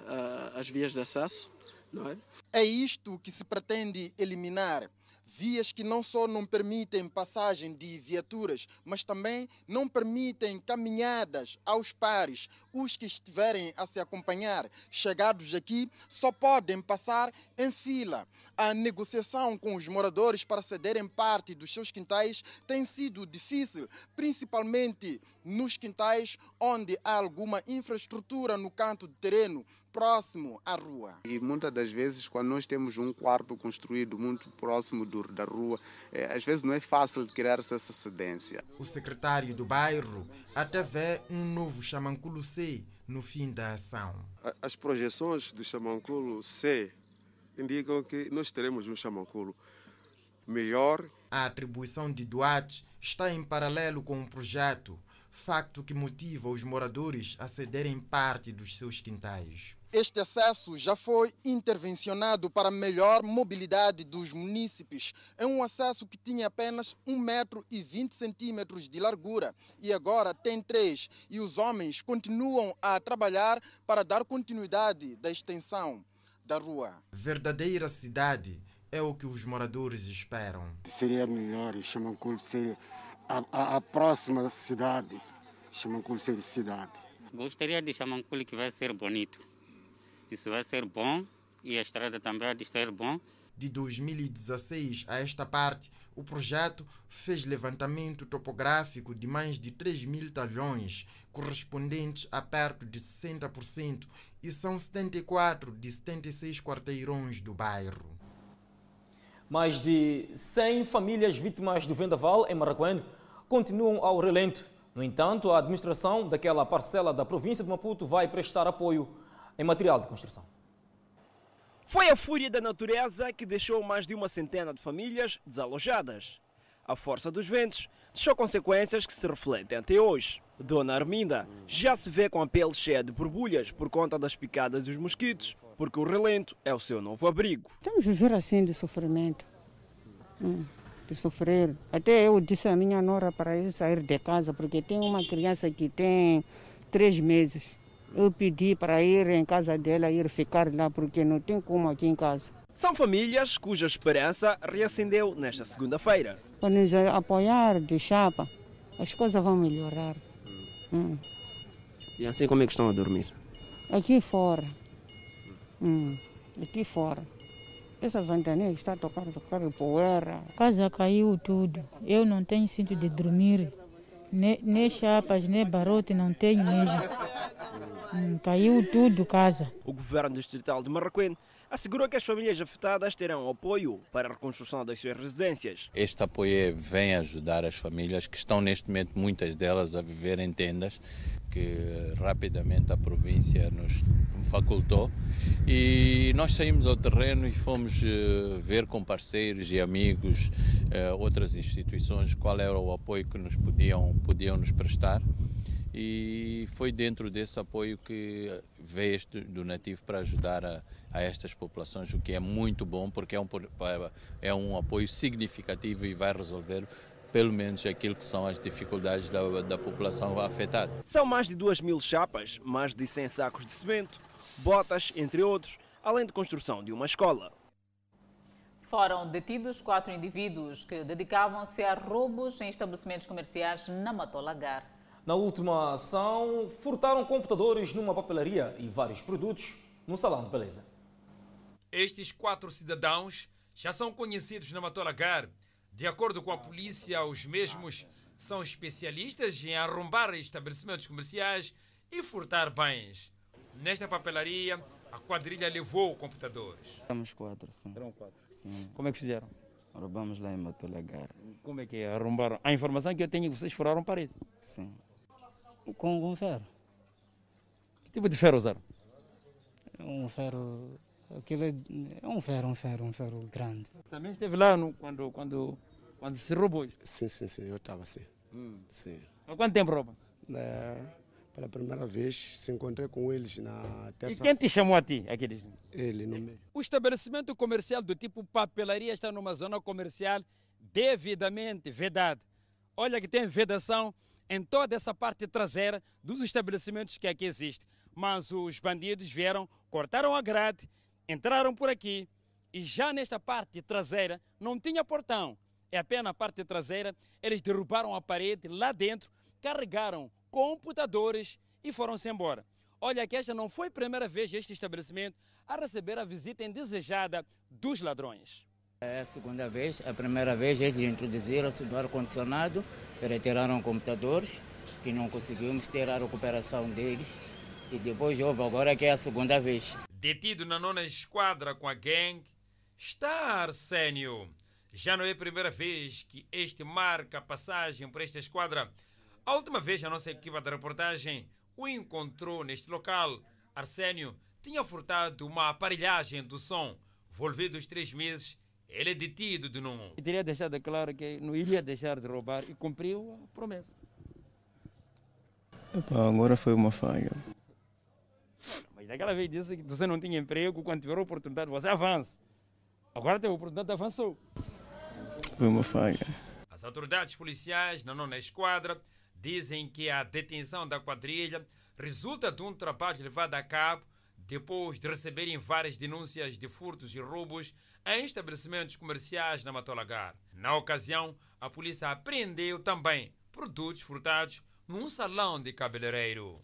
as vias de acesso, não é? É isto que se pretende eliminar vias que não só não permitem passagem de viaturas, mas também não permitem caminhadas aos pares. Os que estiverem a se acompanhar, chegados aqui, só podem passar em fila. A negociação com os moradores para cederem parte dos seus quintais tem sido difícil, principalmente nos quintais onde há alguma infraestrutura no canto de terreno próximo à rua. E muitas das vezes, quando nós temos um quarto construído muito próximo do, da rua, é, às vezes não é fácil de criar essa cedência. O secretário do bairro até vê um novo Chamanculo C no fim da ação. As projeções do Chamanculo C indicam que nós teremos um Chamanculo melhor. A atribuição de Duarte está em paralelo com o projeto facto que motiva os moradores a cederem parte dos seus quintais. Este acesso já foi intervencionado para melhor mobilidade dos munícipes. É um acesso que tinha apenas 1 metro e 20 centímetros de largura e agora tem 3. E os homens continuam a trabalhar para dar continuidade da extensão da rua. Verdadeira cidade é o que os moradores esperam. Seria melhor Chamanculo ser a, a, a próxima cidade, Chamanculo ser cidade. Gostaria de Chamanculo que vai ser bonito isso vai ser bom e a estrada também vai ser bom. De 2016 a esta parte, o projeto fez levantamento topográfico de mais de 3 mil talhões, correspondentes a perto de 60%, e são 74 de 76 quarteirões do bairro. Mais de 100 famílias vítimas do vendaval em Maracuene continuam ao relento. No entanto, a administração daquela parcela da província de Maputo vai prestar apoio em material de construção. Foi a fúria da natureza que deixou mais de uma centena de famílias desalojadas. A força dos ventos deixou consequências que se refletem até hoje. Dona Arminda já se vê com a pele cheia de borbulhas por conta das picadas dos mosquitos, porque o relento é o seu novo abrigo. Estamos a viver assim de sofrimento, hum, sofrer. Até eu disse à minha nora para ir sair de casa, porque tem uma criança que tem três meses. Eu pedi para ir em casa dela, ir ficar lá, porque não tem como aqui em casa. São famílias cuja esperança reacendeu nesta segunda-feira. Para nos apoiar de chapa, as coisas vão melhorar. Hum. E assim como é que estão a dormir? Aqui fora. Hum. Aqui fora. Essa ventania está a tocar, tocar poeira. A casa caiu tudo. Eu não tenho cinto de dormir. Nem, nem chapas, nem barote, não tenho mesmo. Hum, caiu tudo, casa. O governo distrital de Marraquém assegurou que as famílias afetadas terão apoio para a reconstrução das suas residências. Este apoio vem ajudar as famílias que estão neste momento, muitas delas, a viver em tendas, que rapidamente a província nos facultou. E nós saímos ao terreno e fomos eh, ver com parceiros e amigos, eh, outras instituições, qual era o apoio que nos podiam, podiam nos prestar e foi dentro desse apoio que veio este donativo para ajudar a, a, estas populações, o que é muito bom porque é um, é um apoio significativo e vai resolver pelo menos aquilo que são as dificuldades da, da população afetada. São mais de 2 mil chapas, mais de 100 sacos de cimento, botas, entre outros, além de construção de uma escola. Foram detidos quatro indivíduos que dedicavam-se a roubos em estabelecimentos comerciais na Matolagar. Na última ação, furtaram computadores numa papelaria e vários produtos num salão de beleza. Estes quatro cidadãos já são conhecidos na Matolagar. De acordo com a polícia, os mesmos são especialistas em arrombar estabelecimentos comerciais e furtar bens. Nesta papelaria, a quadrilha levou computadores. Éramos quatro, sim. Eram quatro? Sim. Como é que fizeram? Roubamos lá em Matolagar. Como é que é? Arrombaram? A informação que eu tenho é que vocês furaram parede. Sim. Com, com ferro. Que tipo de ferro usaram? Um ferro. Aquilo é, um ferro, um ferro, um ferro grande. Também esteve lá no, quando, quando, quando se roubou? Sim, sim, sim, eu estava assim. Sim. Há quanto tempo rouba? É, pela primeira vez se encontrei com eles na E terça. quem te chamou a ti? Aqueles? Ele no meio. O estabelecimento comercial do tipo papelaria está numa zona comercial devidamente vedada. Olha que tem vedação em toda essa parte traseira dos estabelecimentos que aqui existem. Mas os bandidos vieram, cortaram a grade, entraram por aqui e já nesta parte traseira não tinha portão. É apenas a parte traseira. Eles derrubaram a parede lá dentro, carregaram computadores e foram-se embora. Olha que esta não foi a primeira vez este estabelecimento a receber a visita indesejada dos ladrões. É a segunda vez. A primeira vez eles introduziram-se do ar-condicionado, retiraram computadores, que não conseguimos ter a recuperação deles. E depois houve agora que é a segunda vez. Detido na nona esquadra com a gangue, está Arsénio. Já não é a primeira vez que este marca a passagem por esta esquadra. A última vez a nossa equipa da reportagem o encontrou neste local. Arsénio tinha furtado uma aparelhagem do som. Volvidos três meses, ele é detido de novo. E teria deixado claro que não iria deixar de roubar e cumpriu a promessa. Epá, agora foi uma falha. Mas daquela vez disse que você não tinha emprego, quando tiver oportunidade você avança. Agora tem oportunidade, avançou. Foi uma falha. As autoridades policiais na nona esquadra dizem que a detenção da quadrilha resulta de um trabalho levado a cabo depois de receberem várias denúncias de furtos e roubos em estabelecimentos comerciais na Matolagar. Na ocasião, a polícia apreendeu também produtos furtados num salão de cabeleireiro.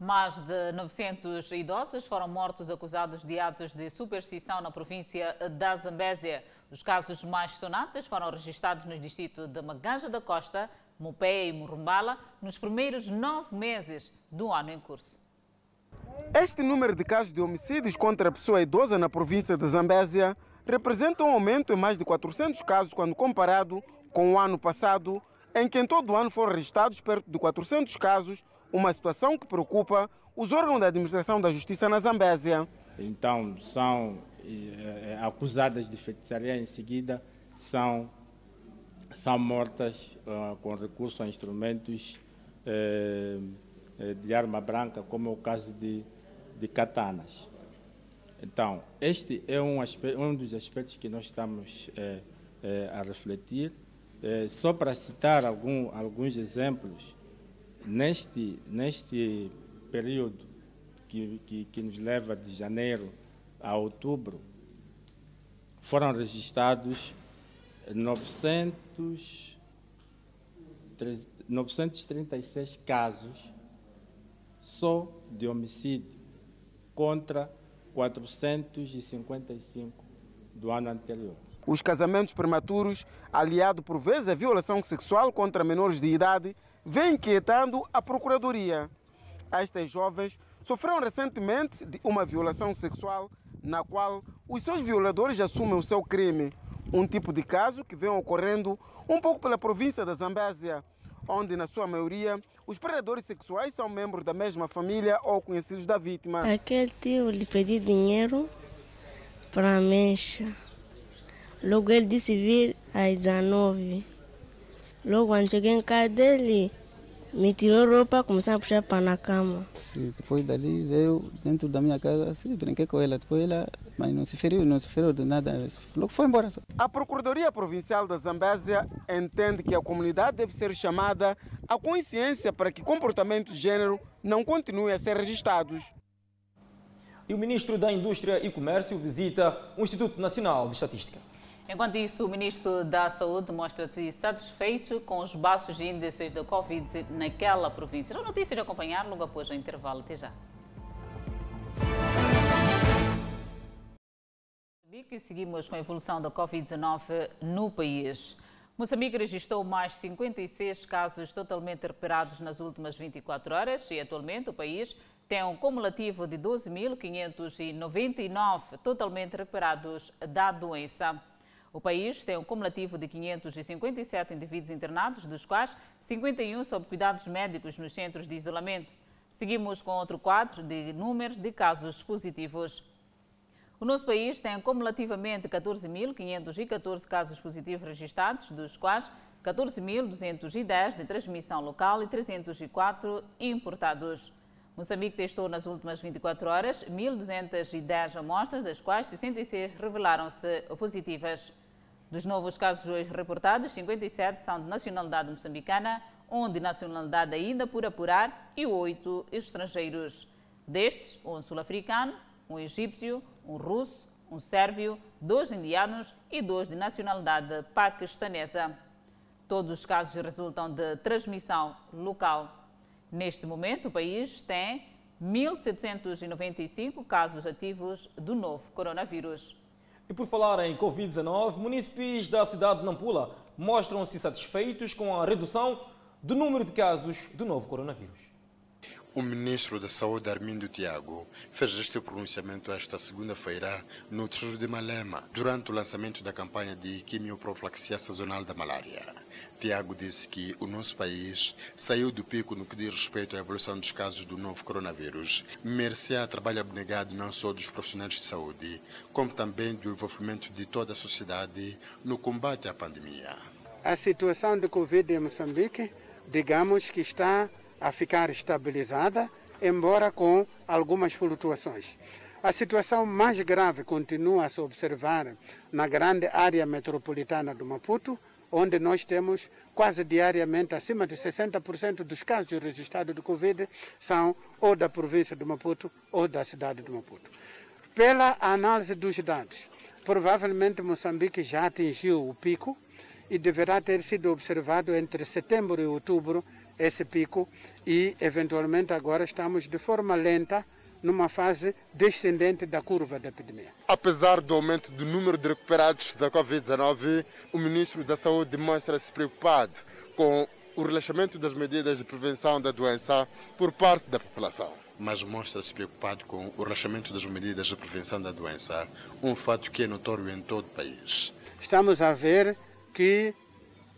Mais de 900 idosos foram mortos acusados de atos de superstição na província da Zambésia. Os casos mais sonatas foram registrados no distrito de Maganja da Costa, Mupé e Murumbala nos primeiros nove meses do ano em curso. Este número de casos de homicídios contra a pessoa idosa na província de Zambésia representa um aumento em mais de 400 casos quando comparado com o ano passado, em que em todo o ano foram registrados perto de 400 casos, uma situação que preocupa os órgãos da administração da justiça na Zambésia. Então, são eh, acusadas de feitiçaria em seguida, são, são mortas uh, com recurso a instrumentos eh, de arma branca, como é o caso de, de katanas. Então, este é um, aspecto, um dos aspectos que nós estamos eh, eh, a refletir. Eh, só para citar algum, alguns exemplos, neste, neste período que, que, que nos leva de janeiro a outubro, foram registrados 900, 936 casos só de homicídio, contra 455 do ano anterior. Os casamentos prematuros, aliado por vezes à violação sexual contra menores de idade, vem inquietando a Procuradoria. Estas jovens sofreram recentemente de uma violação sexual na qual os seus violadores assumem o seu crime. Um tipo de caso que vem ocorrendo um pouco pela província da Zambésia, onde, na sua maioria, os predadores sexuais são membros da mesma família ou conhecidos da vítima. Aquele tio lhe pedi dinheiro para a. Logo ele disse vir às 19. Logo quando cheguei em casa dele, me tirou roupa, começou a puxar para na cama. Sim, depois dali veio dentro da minha casa, assim, brinquei com ela. Depois ela, mas não se feriu, não se feriu de nada. Logo foi embora. A Procuradoria Provincial da Zambésia entende que a comunidade deve ser chamada à consciência para que comportamentos de gênero não continuem a ser registrados. E o ministro da Indústria e Comércio visita o Instituto Nacional de Estatística. Enquanto isso, o ministro da Saúde mostra-se satisfeito com os baixos índices da Covid naquela província. A notícia de acompanhar logo após o intervalo. Até já. E seguimos com a evolução da Covid-19 no país. Moçambique registrou mais 56 casos totalmente recuperados nas últimas 24 horas e atualmente o país tem um cumulativo de 12.599 totalmente recuperados da doença. O país tem um cumulativo de 557 indivíduos internados, dos quais 51 sob cuidados médicos nos centros de isolamento. Seguimos com outro quadro de números de casos positivos. O nosso país tem cumulativamente 14.514 casos positivos registrados, dos quais 14.210 de transmissão local e 304 importados. Moçambique testou nas últimas 24 horas 1.210 amostras, das quais 66 revelaram-se positivas. Dos novos casos hoje reportados, 57 são de nacionalidade moçambicana, 1 de nacionalidade ainda por apurar e 8 estrangeiros. Destes, um sul-africano, um egípcio, um russo, um sérvio, dois indianos e dois de nacionalidade paquistanesa. Todos os casos resultam de transmissão local. Neste momento, o país tem 1.795 casos ativos do novo coronavírus. E por falar em Covid-19, munícipes da cidade de Nampula mostram-se satisfeitos com a redução do número de casos do novo coronavírus. O ministro da Saúde, Armindo Tiago, fez este pronunciamento esta segunda-feira no Tesouro de Malema, durante o lançamento da campanha de quimioprofilaxia sazonal da malária. Tiago disse que o nosso país saiu do pico no que diz respeito à evolução dos casos do novo coronavírus, mercê a trabalho abnegado não só dos profissionais de saúde, como também do envolvimento de toda a sociedade no combate à pandemia. A situação de Covid em Moçambique, digamos que está a ficar estabilizada, embora com algumas flutuações. A situação mais grave continua a se observar na grande área metropolitana do Maputo, onde nós temos quase diariamente acima de 60% dos casos registrados de Covid são ou da província do Maputo ou da cidade do Maputo. Pela análise dos dados, provavelmente Moçambique já atingiu o pico e deverá ter sido observado entre setembro e outubro esse pico e, eventualmente, agora estamos de forma lenta numa fase descendente da curva da epidemia. Apesar do aumento do número de recuperados da Covid-19, o ministro da Saúde demonstra-se preocupado com o relaxamento das medidas de prevenção da doença por parte da população. Mas mostra-se preocupado com o relaxamento das medidas de prevenção da doença, um fato que é notório em todo o país. Estamos a ver que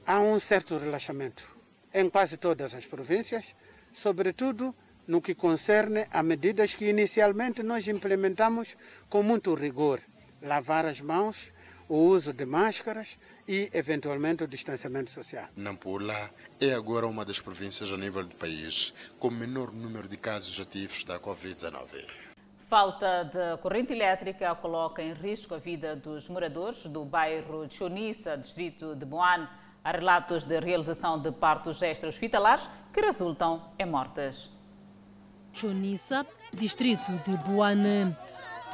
há um certo relaxamento em quase todas as províncias, sobretudo no que concerne a medidas que inicialmente nós implementamos com muito rigor: lavar as mãos, o uso de máscaras e, eventualmente, o distanciamento social. Nampula é agora uma das províncias a nível do país com menor número de casos ativos da Covid-19. Falta de corrente elétrica coloca em risco a vida dos moradores do bairro Chonissa, distrito de Boane. Há relatos de realização de partos extra-hospitalares que resultam em mortes. Chonissa, distrito de Boane.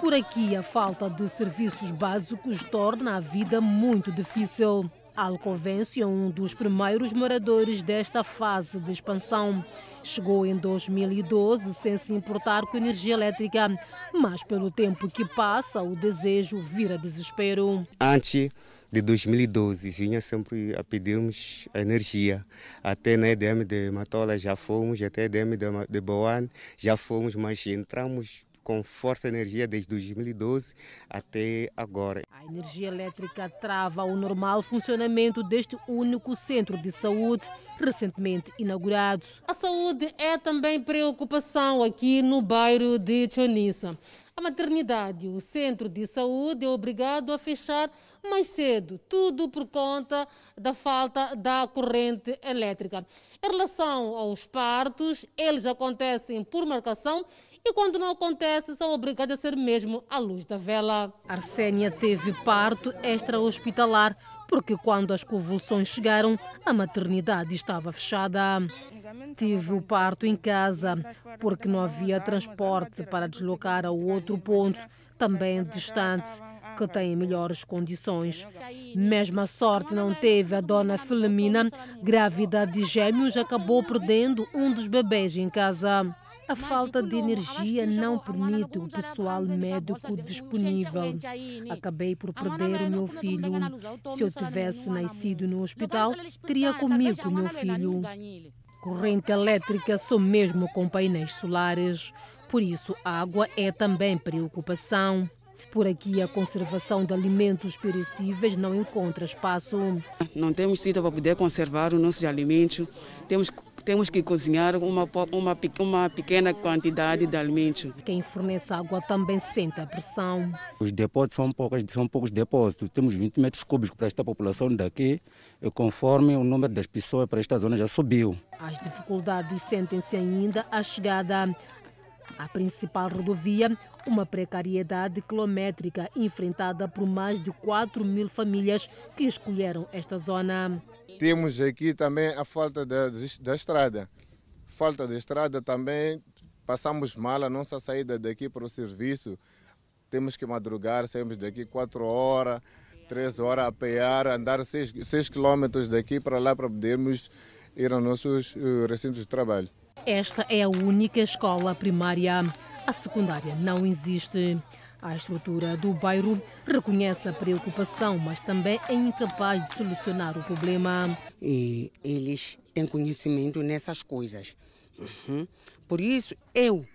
Por aqui, a falta de serviços básicos torna a vida muito difícil. Alcovense é um dos primeiros moradores desta fase de expansão. Chegou em 2012 sem se importar com energia elétrica, mas pelo tempo que passa, o desejo vira desespero. Antes de 2012 vinha sempre a pedirmos energia. Até na EDM de Matola já fomos, até a EDM de, de Boan já fomos, mas entramos com força energia desde 2012 até agora. A energia elétrica trava o normal funcionamento deste único centro de saúde recentemente inaugurado. A saúde é também preocupação aqui no bairro de Chonissa. A maternidade, o centro de saúde, é obrigado a fechar mais cedo, tudo por conta da falta da corrente elétrica. Em relação aos partos, eles acontecem por marcação e quando não acontece, são obrigados a ser mesmo à luz da vela. Arsênia teve parto extra-hospitalar porque quando as convulsões chegaram, a maternidade estava fechada. Tive o parto em casa, porque não havia transporte para deslocar a outro ponto, também distante, que tem melhores condições. Mesma sorte não teve a dona Filemina, grávida de gêmeos, acabou perdendo um dos bebês em casa. A falta de energia não permite o pessoal médico disponível. Acabei por perder o meu filho. Se eu tivesse nascido no hospital, teria comigo o meu filho. Corrente elétrica só mesmo com painéis solares. Por isso, a água é também preocupação. Por aqui, a conservação de alimentos perecíveis não encontra espaço. Não temos sítio para poder conservar os nossos alimentos. Temos temos que cozinhar uma, uma, uma pequena quantidade de alimentos. Quem fornece água também sente a pressão. Os depósitos são, poucos, são poucos depósitos. Temos 20 metros cúbicos para esta população daqui, e conforme o número das pessoas para esta zona já subiu. As dificuldades sentem-se ainda à chegada à principal rodovia, uma precariedade quilométrica enfrentada por mais de 4 mil famílias que escolheram esta zona. Temos aqui também a falta da, da estrada. Falta de estrada também, passamos mal a nossa saída daqui para o serviço. Temos que madrugar, saímos daqui 4 horas, 3 horas a pear, andar 6 quilômetros daqui para lá para podermos ir aos nossos uh, recintos de trabalho. Esta é a única escola primária. A secundária não existe. A estrutura do bairro reconhece a preocupação, mas também é incapaz de solucionar o problema. E eles têm conhecimento nessas coisas. Uhum. Por isso, eu,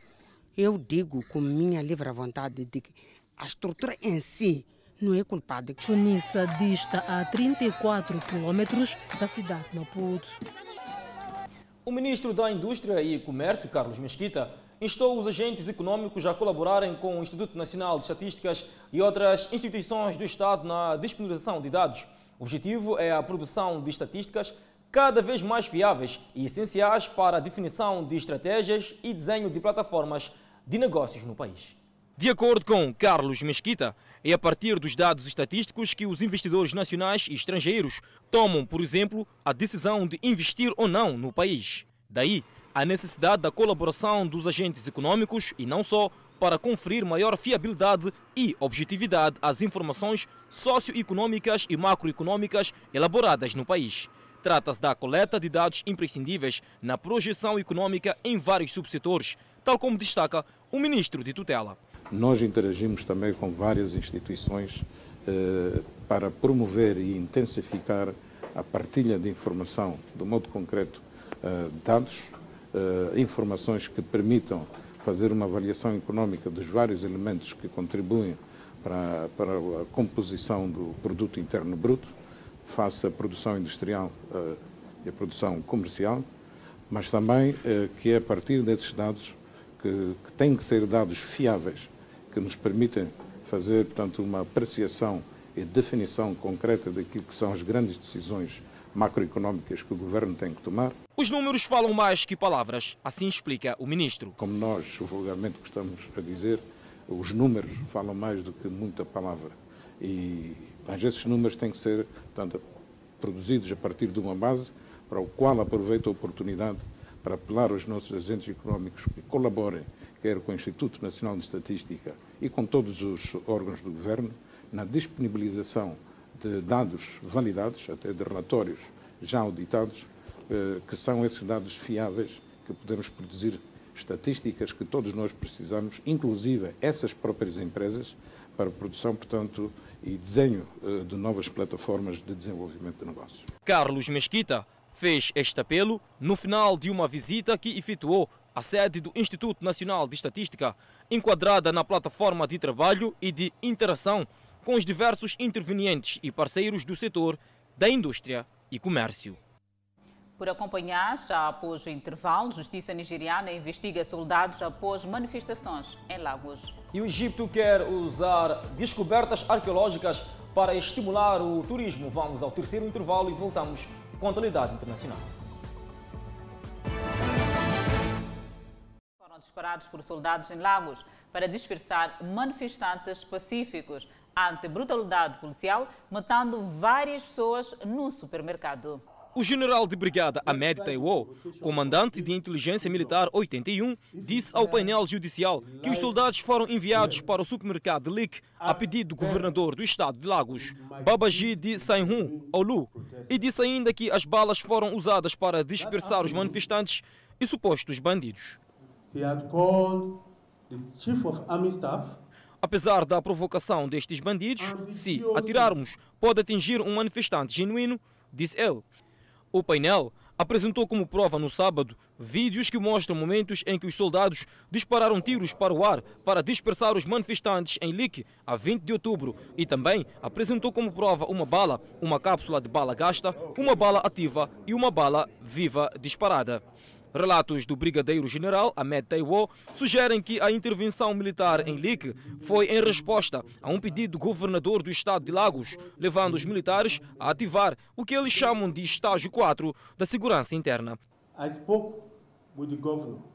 eu digo com minha livre vontade de que a estrutura em si não é culpada. Chunissa dista a 34 quilômetros da cidade de Maputo. O ministro da Indústria e Comércio, Carlos Mesquita, instou os agentes econômicos a colaborarem com o Instituto Nacional de Estatísticas e outras instituições do Estado na disponibilização de dados. O objetivo é a produção de estatísticas cada vez mais fiáveis e essenciais para a definição de estratégias e desenho de plataformas de negócios no país. De acordo com Carlos Mesquita, é a partir dos dados estatísticos que os investidores nacionais e estrangeiros tomam, por exemplo, a decisão de investir ou não no país. Daí, a necessidade da colaboração dos agentes econômicos e não só para conferir maior fiabilidade e objetividade às informações socioeconômicas e macroeconômicas elaboradas no país. Trata-se da coleta de dados imprescindíveis na projeção econômica em vários subsetores, tal como destaca o ministro de tutela. Nós interagimos também com várias instituições eh, para promover e intensificar a partilha de informação, do modo concreto, eh, dados, eh, informações que permitam fazer uma avaliação económica dos vários elementos que contribuem para, para a composição do produto interno bruto, face à produção industrial eh, e à produção comercial, mas também eh, que é a partir desses dados que, que têm que ser dados fiáveis que nos permitem fazer, portanto, uma apreciação e definição concreta daquilo que são as grandes decisões macroeconómicas que o governo tem que tomar. Os números falam mais que palavras, assim explica o ministro. Como nós vulgarmente gostamos a dizer, os números falam mais do que muita palavra. E, mas esses números têm que ser, portanto, produzidos a partir de uma base para o qual aproveito a oportunidade para apelar aos nossos agentes económicos que colaborem quer com o Instituto Nacional de Estatística e com todos os órgãos do governo, na disponibilização de dados validados, até de relatórios já auditados, eh, que são esses dados fiáveis que podemos produzir estatísticas que todos nós precisamos, inclusive essas próprias empresas, para produção, portanto, e desenho eh, de novas plataformas de desenvolvimento de negócios. Carlos Mesquita fez este apelo no final de uma visita que efetuou a sede do Instituto Nacional de Estatística, enquadrada na plataforma de trabalho e de interação com os diversos intervenientes e parceiros do setor da indústria e comércio. Por acompanhar, já após o intervalo, Justiça Nigeriana investiga soldados após manifestações em Lagos. E o Egito quer usar descobertas arqueológicas para estimular o turismo. Vamos ao terceiro intervalo e voltamos com a atualidade internacional. Disparados por soldados em Lagos para dispersar manifestantes pacíficos ante brutalidade policial, matando várias pessoas no supermercado. O general de brigada Ahmed Taiwo, comandante de inteligência militar 81, disse ao painel judicial que os soldados foram enviados para o supermercado Lik a pedido do governador do estado de Lagos, Babaji de Sainhun Olu, e disse ainda que as balas foram usadas para dispersar os manifestantes e supostos bandidos. Apesar da provocação destes bandidos, se atirarmos pode atingir um manifestante genuíno, disse ele. O painel apresentou como prova no sábado vídeos que mostram momentos em que os soldados dispararam tiros para o ar para dispersar os manifestantes em Lique a 20 de outubro e também apresentou como prova uma bala, uma cápsula de bala gasta, uma bala ativa e uma bala viva disparada. Relatos do brigadeiro-general Ahmed Taiwo sugerem que a intervenção militar em Lique foi em resposta a um pedido do governador do estado de Lagos, levando os militares a ativar o que eles chamam de estágio 4 da segurança interna. I spoke with the governor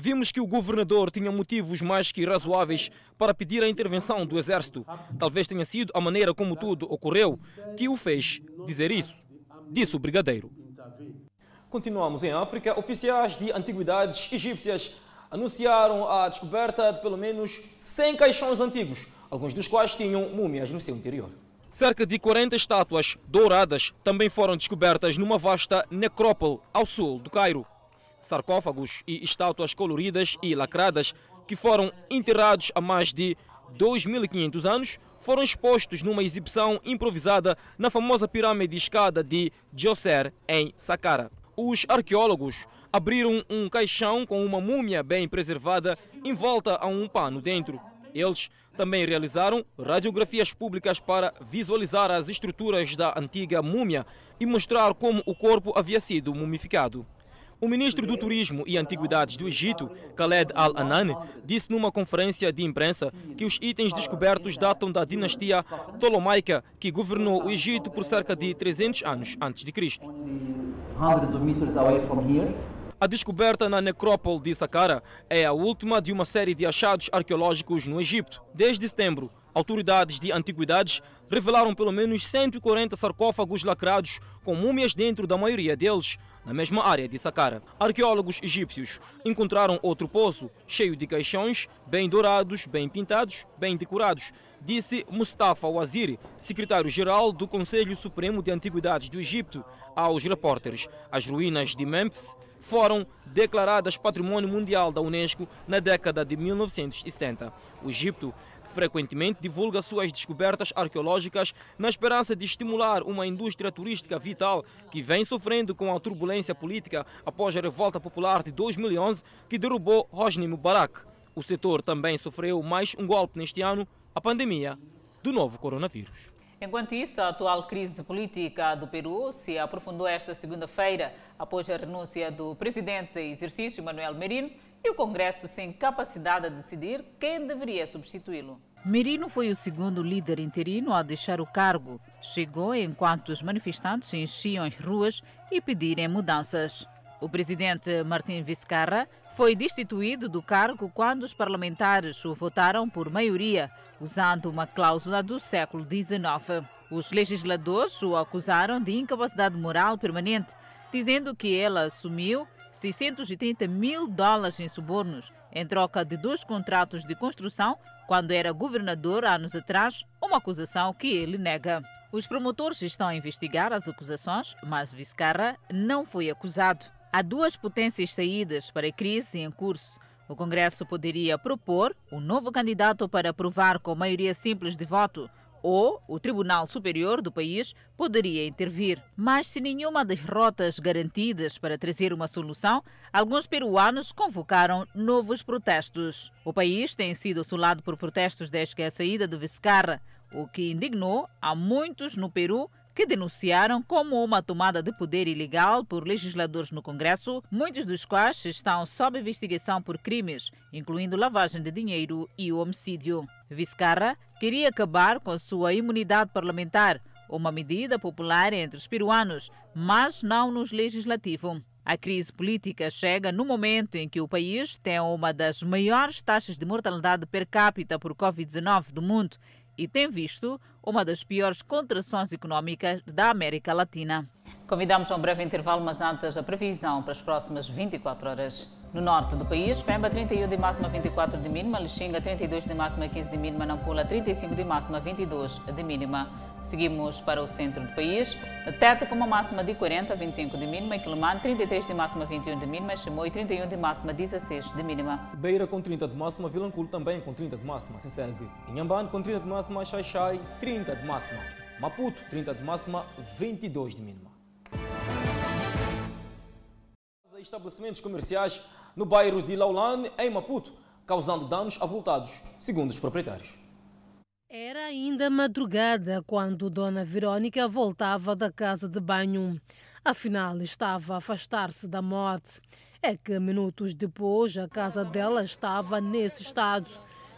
Vimos que o governador tinha motivos mais que razoáveis para pedir a intervenção do exército. Talvez tenha sido a maneira como tudo ocorreu que o fez dizer isso, disse o brigadeiro. Continuamos em África. Oficiais de antiguidades egípcias anunciaram a descoberta de pelo menos 100 caixões antigos, alguns dos quais tinham múmias no seu interior. Cerca de 40 estátuas douradas também foram descobertas numa vasta necrópole ao sul do Cairo. Sarcófagos e estátuas coloridas e lacradas que foram enterrados há mais de 2.500 anos foram expostos numa exibição improvisada na famosa pirâmide escada de Djoser, em Saqqara. Os arqueólogos abriram um caixão com uma múmia bem preservada envolta a um pano dentro. Eles também realizaram radiografias públicas para visualizar as estruturas da antiga múmia e mostrar como o corpo havia sido mumificado. O ministro do Turismo e Antiguidades do Egito, Khaled Al-Anan, disse numa conferência de imprensa que os itens descobertos datam da dinastia Ptolomaica, que governou o Egito por cerca de 300 anos antes de Cristo. A descoberta na necrópole de Saqqara é a última de uma série de achados arqueológicos no Egito. Desde setembro, autoridades de antiguidades revelaram pelo menos 140 sarcófagos lacrados com múmias dentro da maioria deles, na mesma área de Saqqara. Arqueólogos egípcios encontraram outro poço cheio de caixões, bem dourados, bem pintados, bem decorados, disse Mustafa Waziri, secretário-geral do Conselho Supremo de Antiguidades do Egito, aos repórteres. As ruínas de Memphis foram declaradas Patrimônio Mundial da Unesco na década de 1970. O Egito frequentemente divulga suas descobertas arqueológicas na esperança de estimular uma indústria turística vital que vem sofrendo com a turbulência política após a revolta popular de 2011 que derrubou Hosni Mubarak. O setor também sofreu mais um golpe neste ano, a pandemia do novo coronavírus. Enquanto isso, a atual crise política do Peru se aprofundou esta segunda-feira após a renúncia do presidente exercício, Manuel Merino, e o Congresso sem capacidade de decidir quem deveria substituí-lo. Merino foi o segundo líder interino a deixar o cargo. Chegou enquanto os manifestantes enchiam as ruas e pedirem mudanças. O presidente Martim Vizcarra foi destituído do cargo quando os parlamentares o votaram por maioria, usando uma cláusula do século XIX. Os legisladores o acusaram de incapacidade moral permanente, dizendo que ele assumiu 630 mil dólares em subornos em troca de dois contratos de construção quando era governador anos atrás, uma acusação que ele nega. Os promotores estão a investigar as acusações, mas Vizcarra não foi acusado. Há duas potências saídas para a crise em curso. O Congresso poderia propor um novo candidato para aprovar com maioria simples de voto, ou o Tribunal Superior do país poderia intervir. Mas se nenhuma das rotas garantidas para trazer uma solução, alguns peruanos convocaram novos protestos. O país tem sido assolado por protestos desde que a saída de Vizcarra, o que indignou a muitos no Peru que denunciaram como uma tomada de poder ilegal por legisladores no Congresso, muitos dos quais estão sob investigação por crimes, incluindo lavagem de dinheiro e homicídio. Vizcarra queria acabar com sua imunidade parlamentar, uma medida popular entre os peruanos, mas não nos legislativo. A crise política chega no momento em que o país tem uma das maiores taxas de mortalidade per capita por Covid-19 do mundo e tem visto uma das piores contrações econômicas da América Latina. Convidamos a um breve intervalo, mas antes a previsão para as próximas 24 horas. No norte do país, Pemba 31 de máxima 24 de mínima, Lixinga 32 de máxima 15 de mínima, Nampula 35 de máxima 22 de mínima. Seguimos para o centro do país. Teta com uma máxima de 40, 25 de mínima. Quilimane 33 de máxima, 21 de mínima. Chimoio 31 de máxima, 16 de mínima. Beira com 30 de máxima. Vilanculo também com 30 de máxima. Sem segue. Inhambane com 30 de máxima. Xaixai 30 de máxima. Maputo 30 de máxima, 22 de mínima. Estabelecimentos comerciais no bairro de Laulane, em Maputo, causando danos avultados, segundo os proprietários. Era ainda madrugada quando Dona Verônica voltava da casa de banho. Afinal, estava a afastar-se da morte. É que minutos depois a casa dela estava nesse estado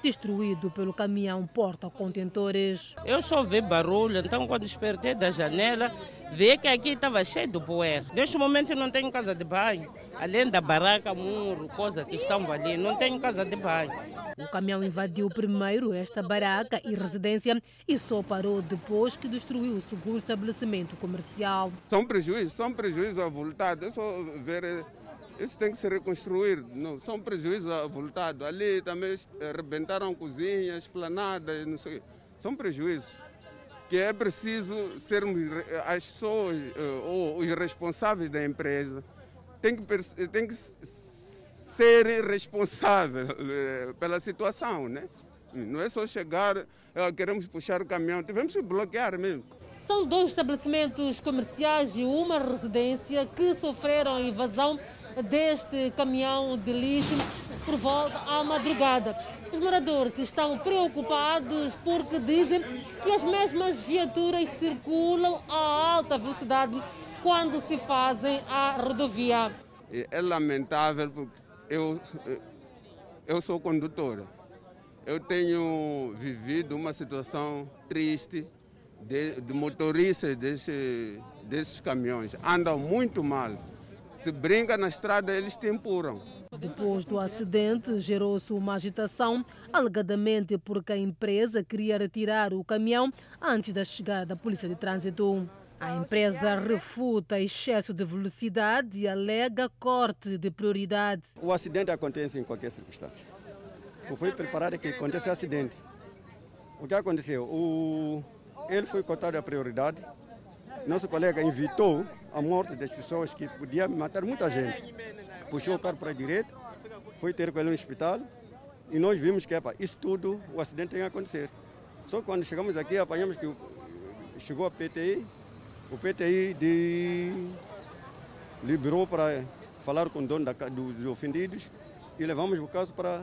destruído pelo caminhão porta-contentores. Eu só vi barulho, então quando despertei da janela, vi que aqui estava cheio de poeira. Neste momento não tenho casa de banho, além da baraca, muro, coisa que estão ali, não tenho casa de banho. O caminhão invadiu primeiro esta baraca e residência e só parou depois que destruiu o segundo estabelecimento comercial. São prejuízos, são prejuízos avultados. É só ver isso tem que se reconstruir. Não, são prejuízos avultados. Ali também arrebentaram cozinhas, esplanadas, não sei. São prejuízos. Que é preciso sermos as pessoas eh, ou os responsáveis da empresa tem que, tem que ser responsável eh, pela situação, né? Não é só chegar, eh, queremos puxar o caminhão, tivemos que bloquear mesmo. São dois estabelecimentos comerciais e uma residência que sofreram invasão deste caminhão de lixo por volta à madrugada. Os moradores estão preocupados porque dizem que as mesmas viaturas circulam a alta velocidade quando se fazem a rodovia. É lamentável porque eu, eu sou condutora. Eu tenho vivido uma situação triste de, de motoristas desse, desses caminhões. Andam muito mal. Se brinca na estrada, eles te empurram. Depois do acidente, gerou-se uma agitação, alegadamente porque a empresa queria retirar o caminhão antes da chegada da Polícia de Trânsito. A empresa refuta excesso de velocidade e alega corte de prioridade. O acidente acontece em qualquer circunstância. Eu fui preparado que acontecesse acidente. O que aconteceu? O... Ele foi cortado a prioridade. Nosso colega evitou a morte das pessoas que podiam matar muita gente. Puxou o carro para a direita, foi ter com ele no hospital e nós vimos que epa, isso tudo, o acidente tem que acontecer. Só quando chegamos aqui, apanhamos que chegou a PTI, o PTI de... liberou para falar com o dono da, dos ofendidos e levamos o caso para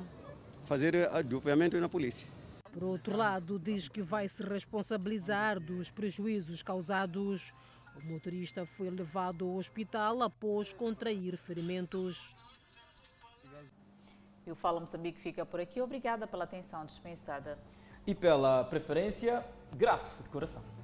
fazer adupamento na polícia. Por outro lado, diz que vai se responsabilizar dos prejuízos causados o motorista foi levado ao hospital após contrair ferimentos. E o Fala Moçambique fica por aqui. Obrigada pela atenção dispensada. E pela preferência, grato de coração.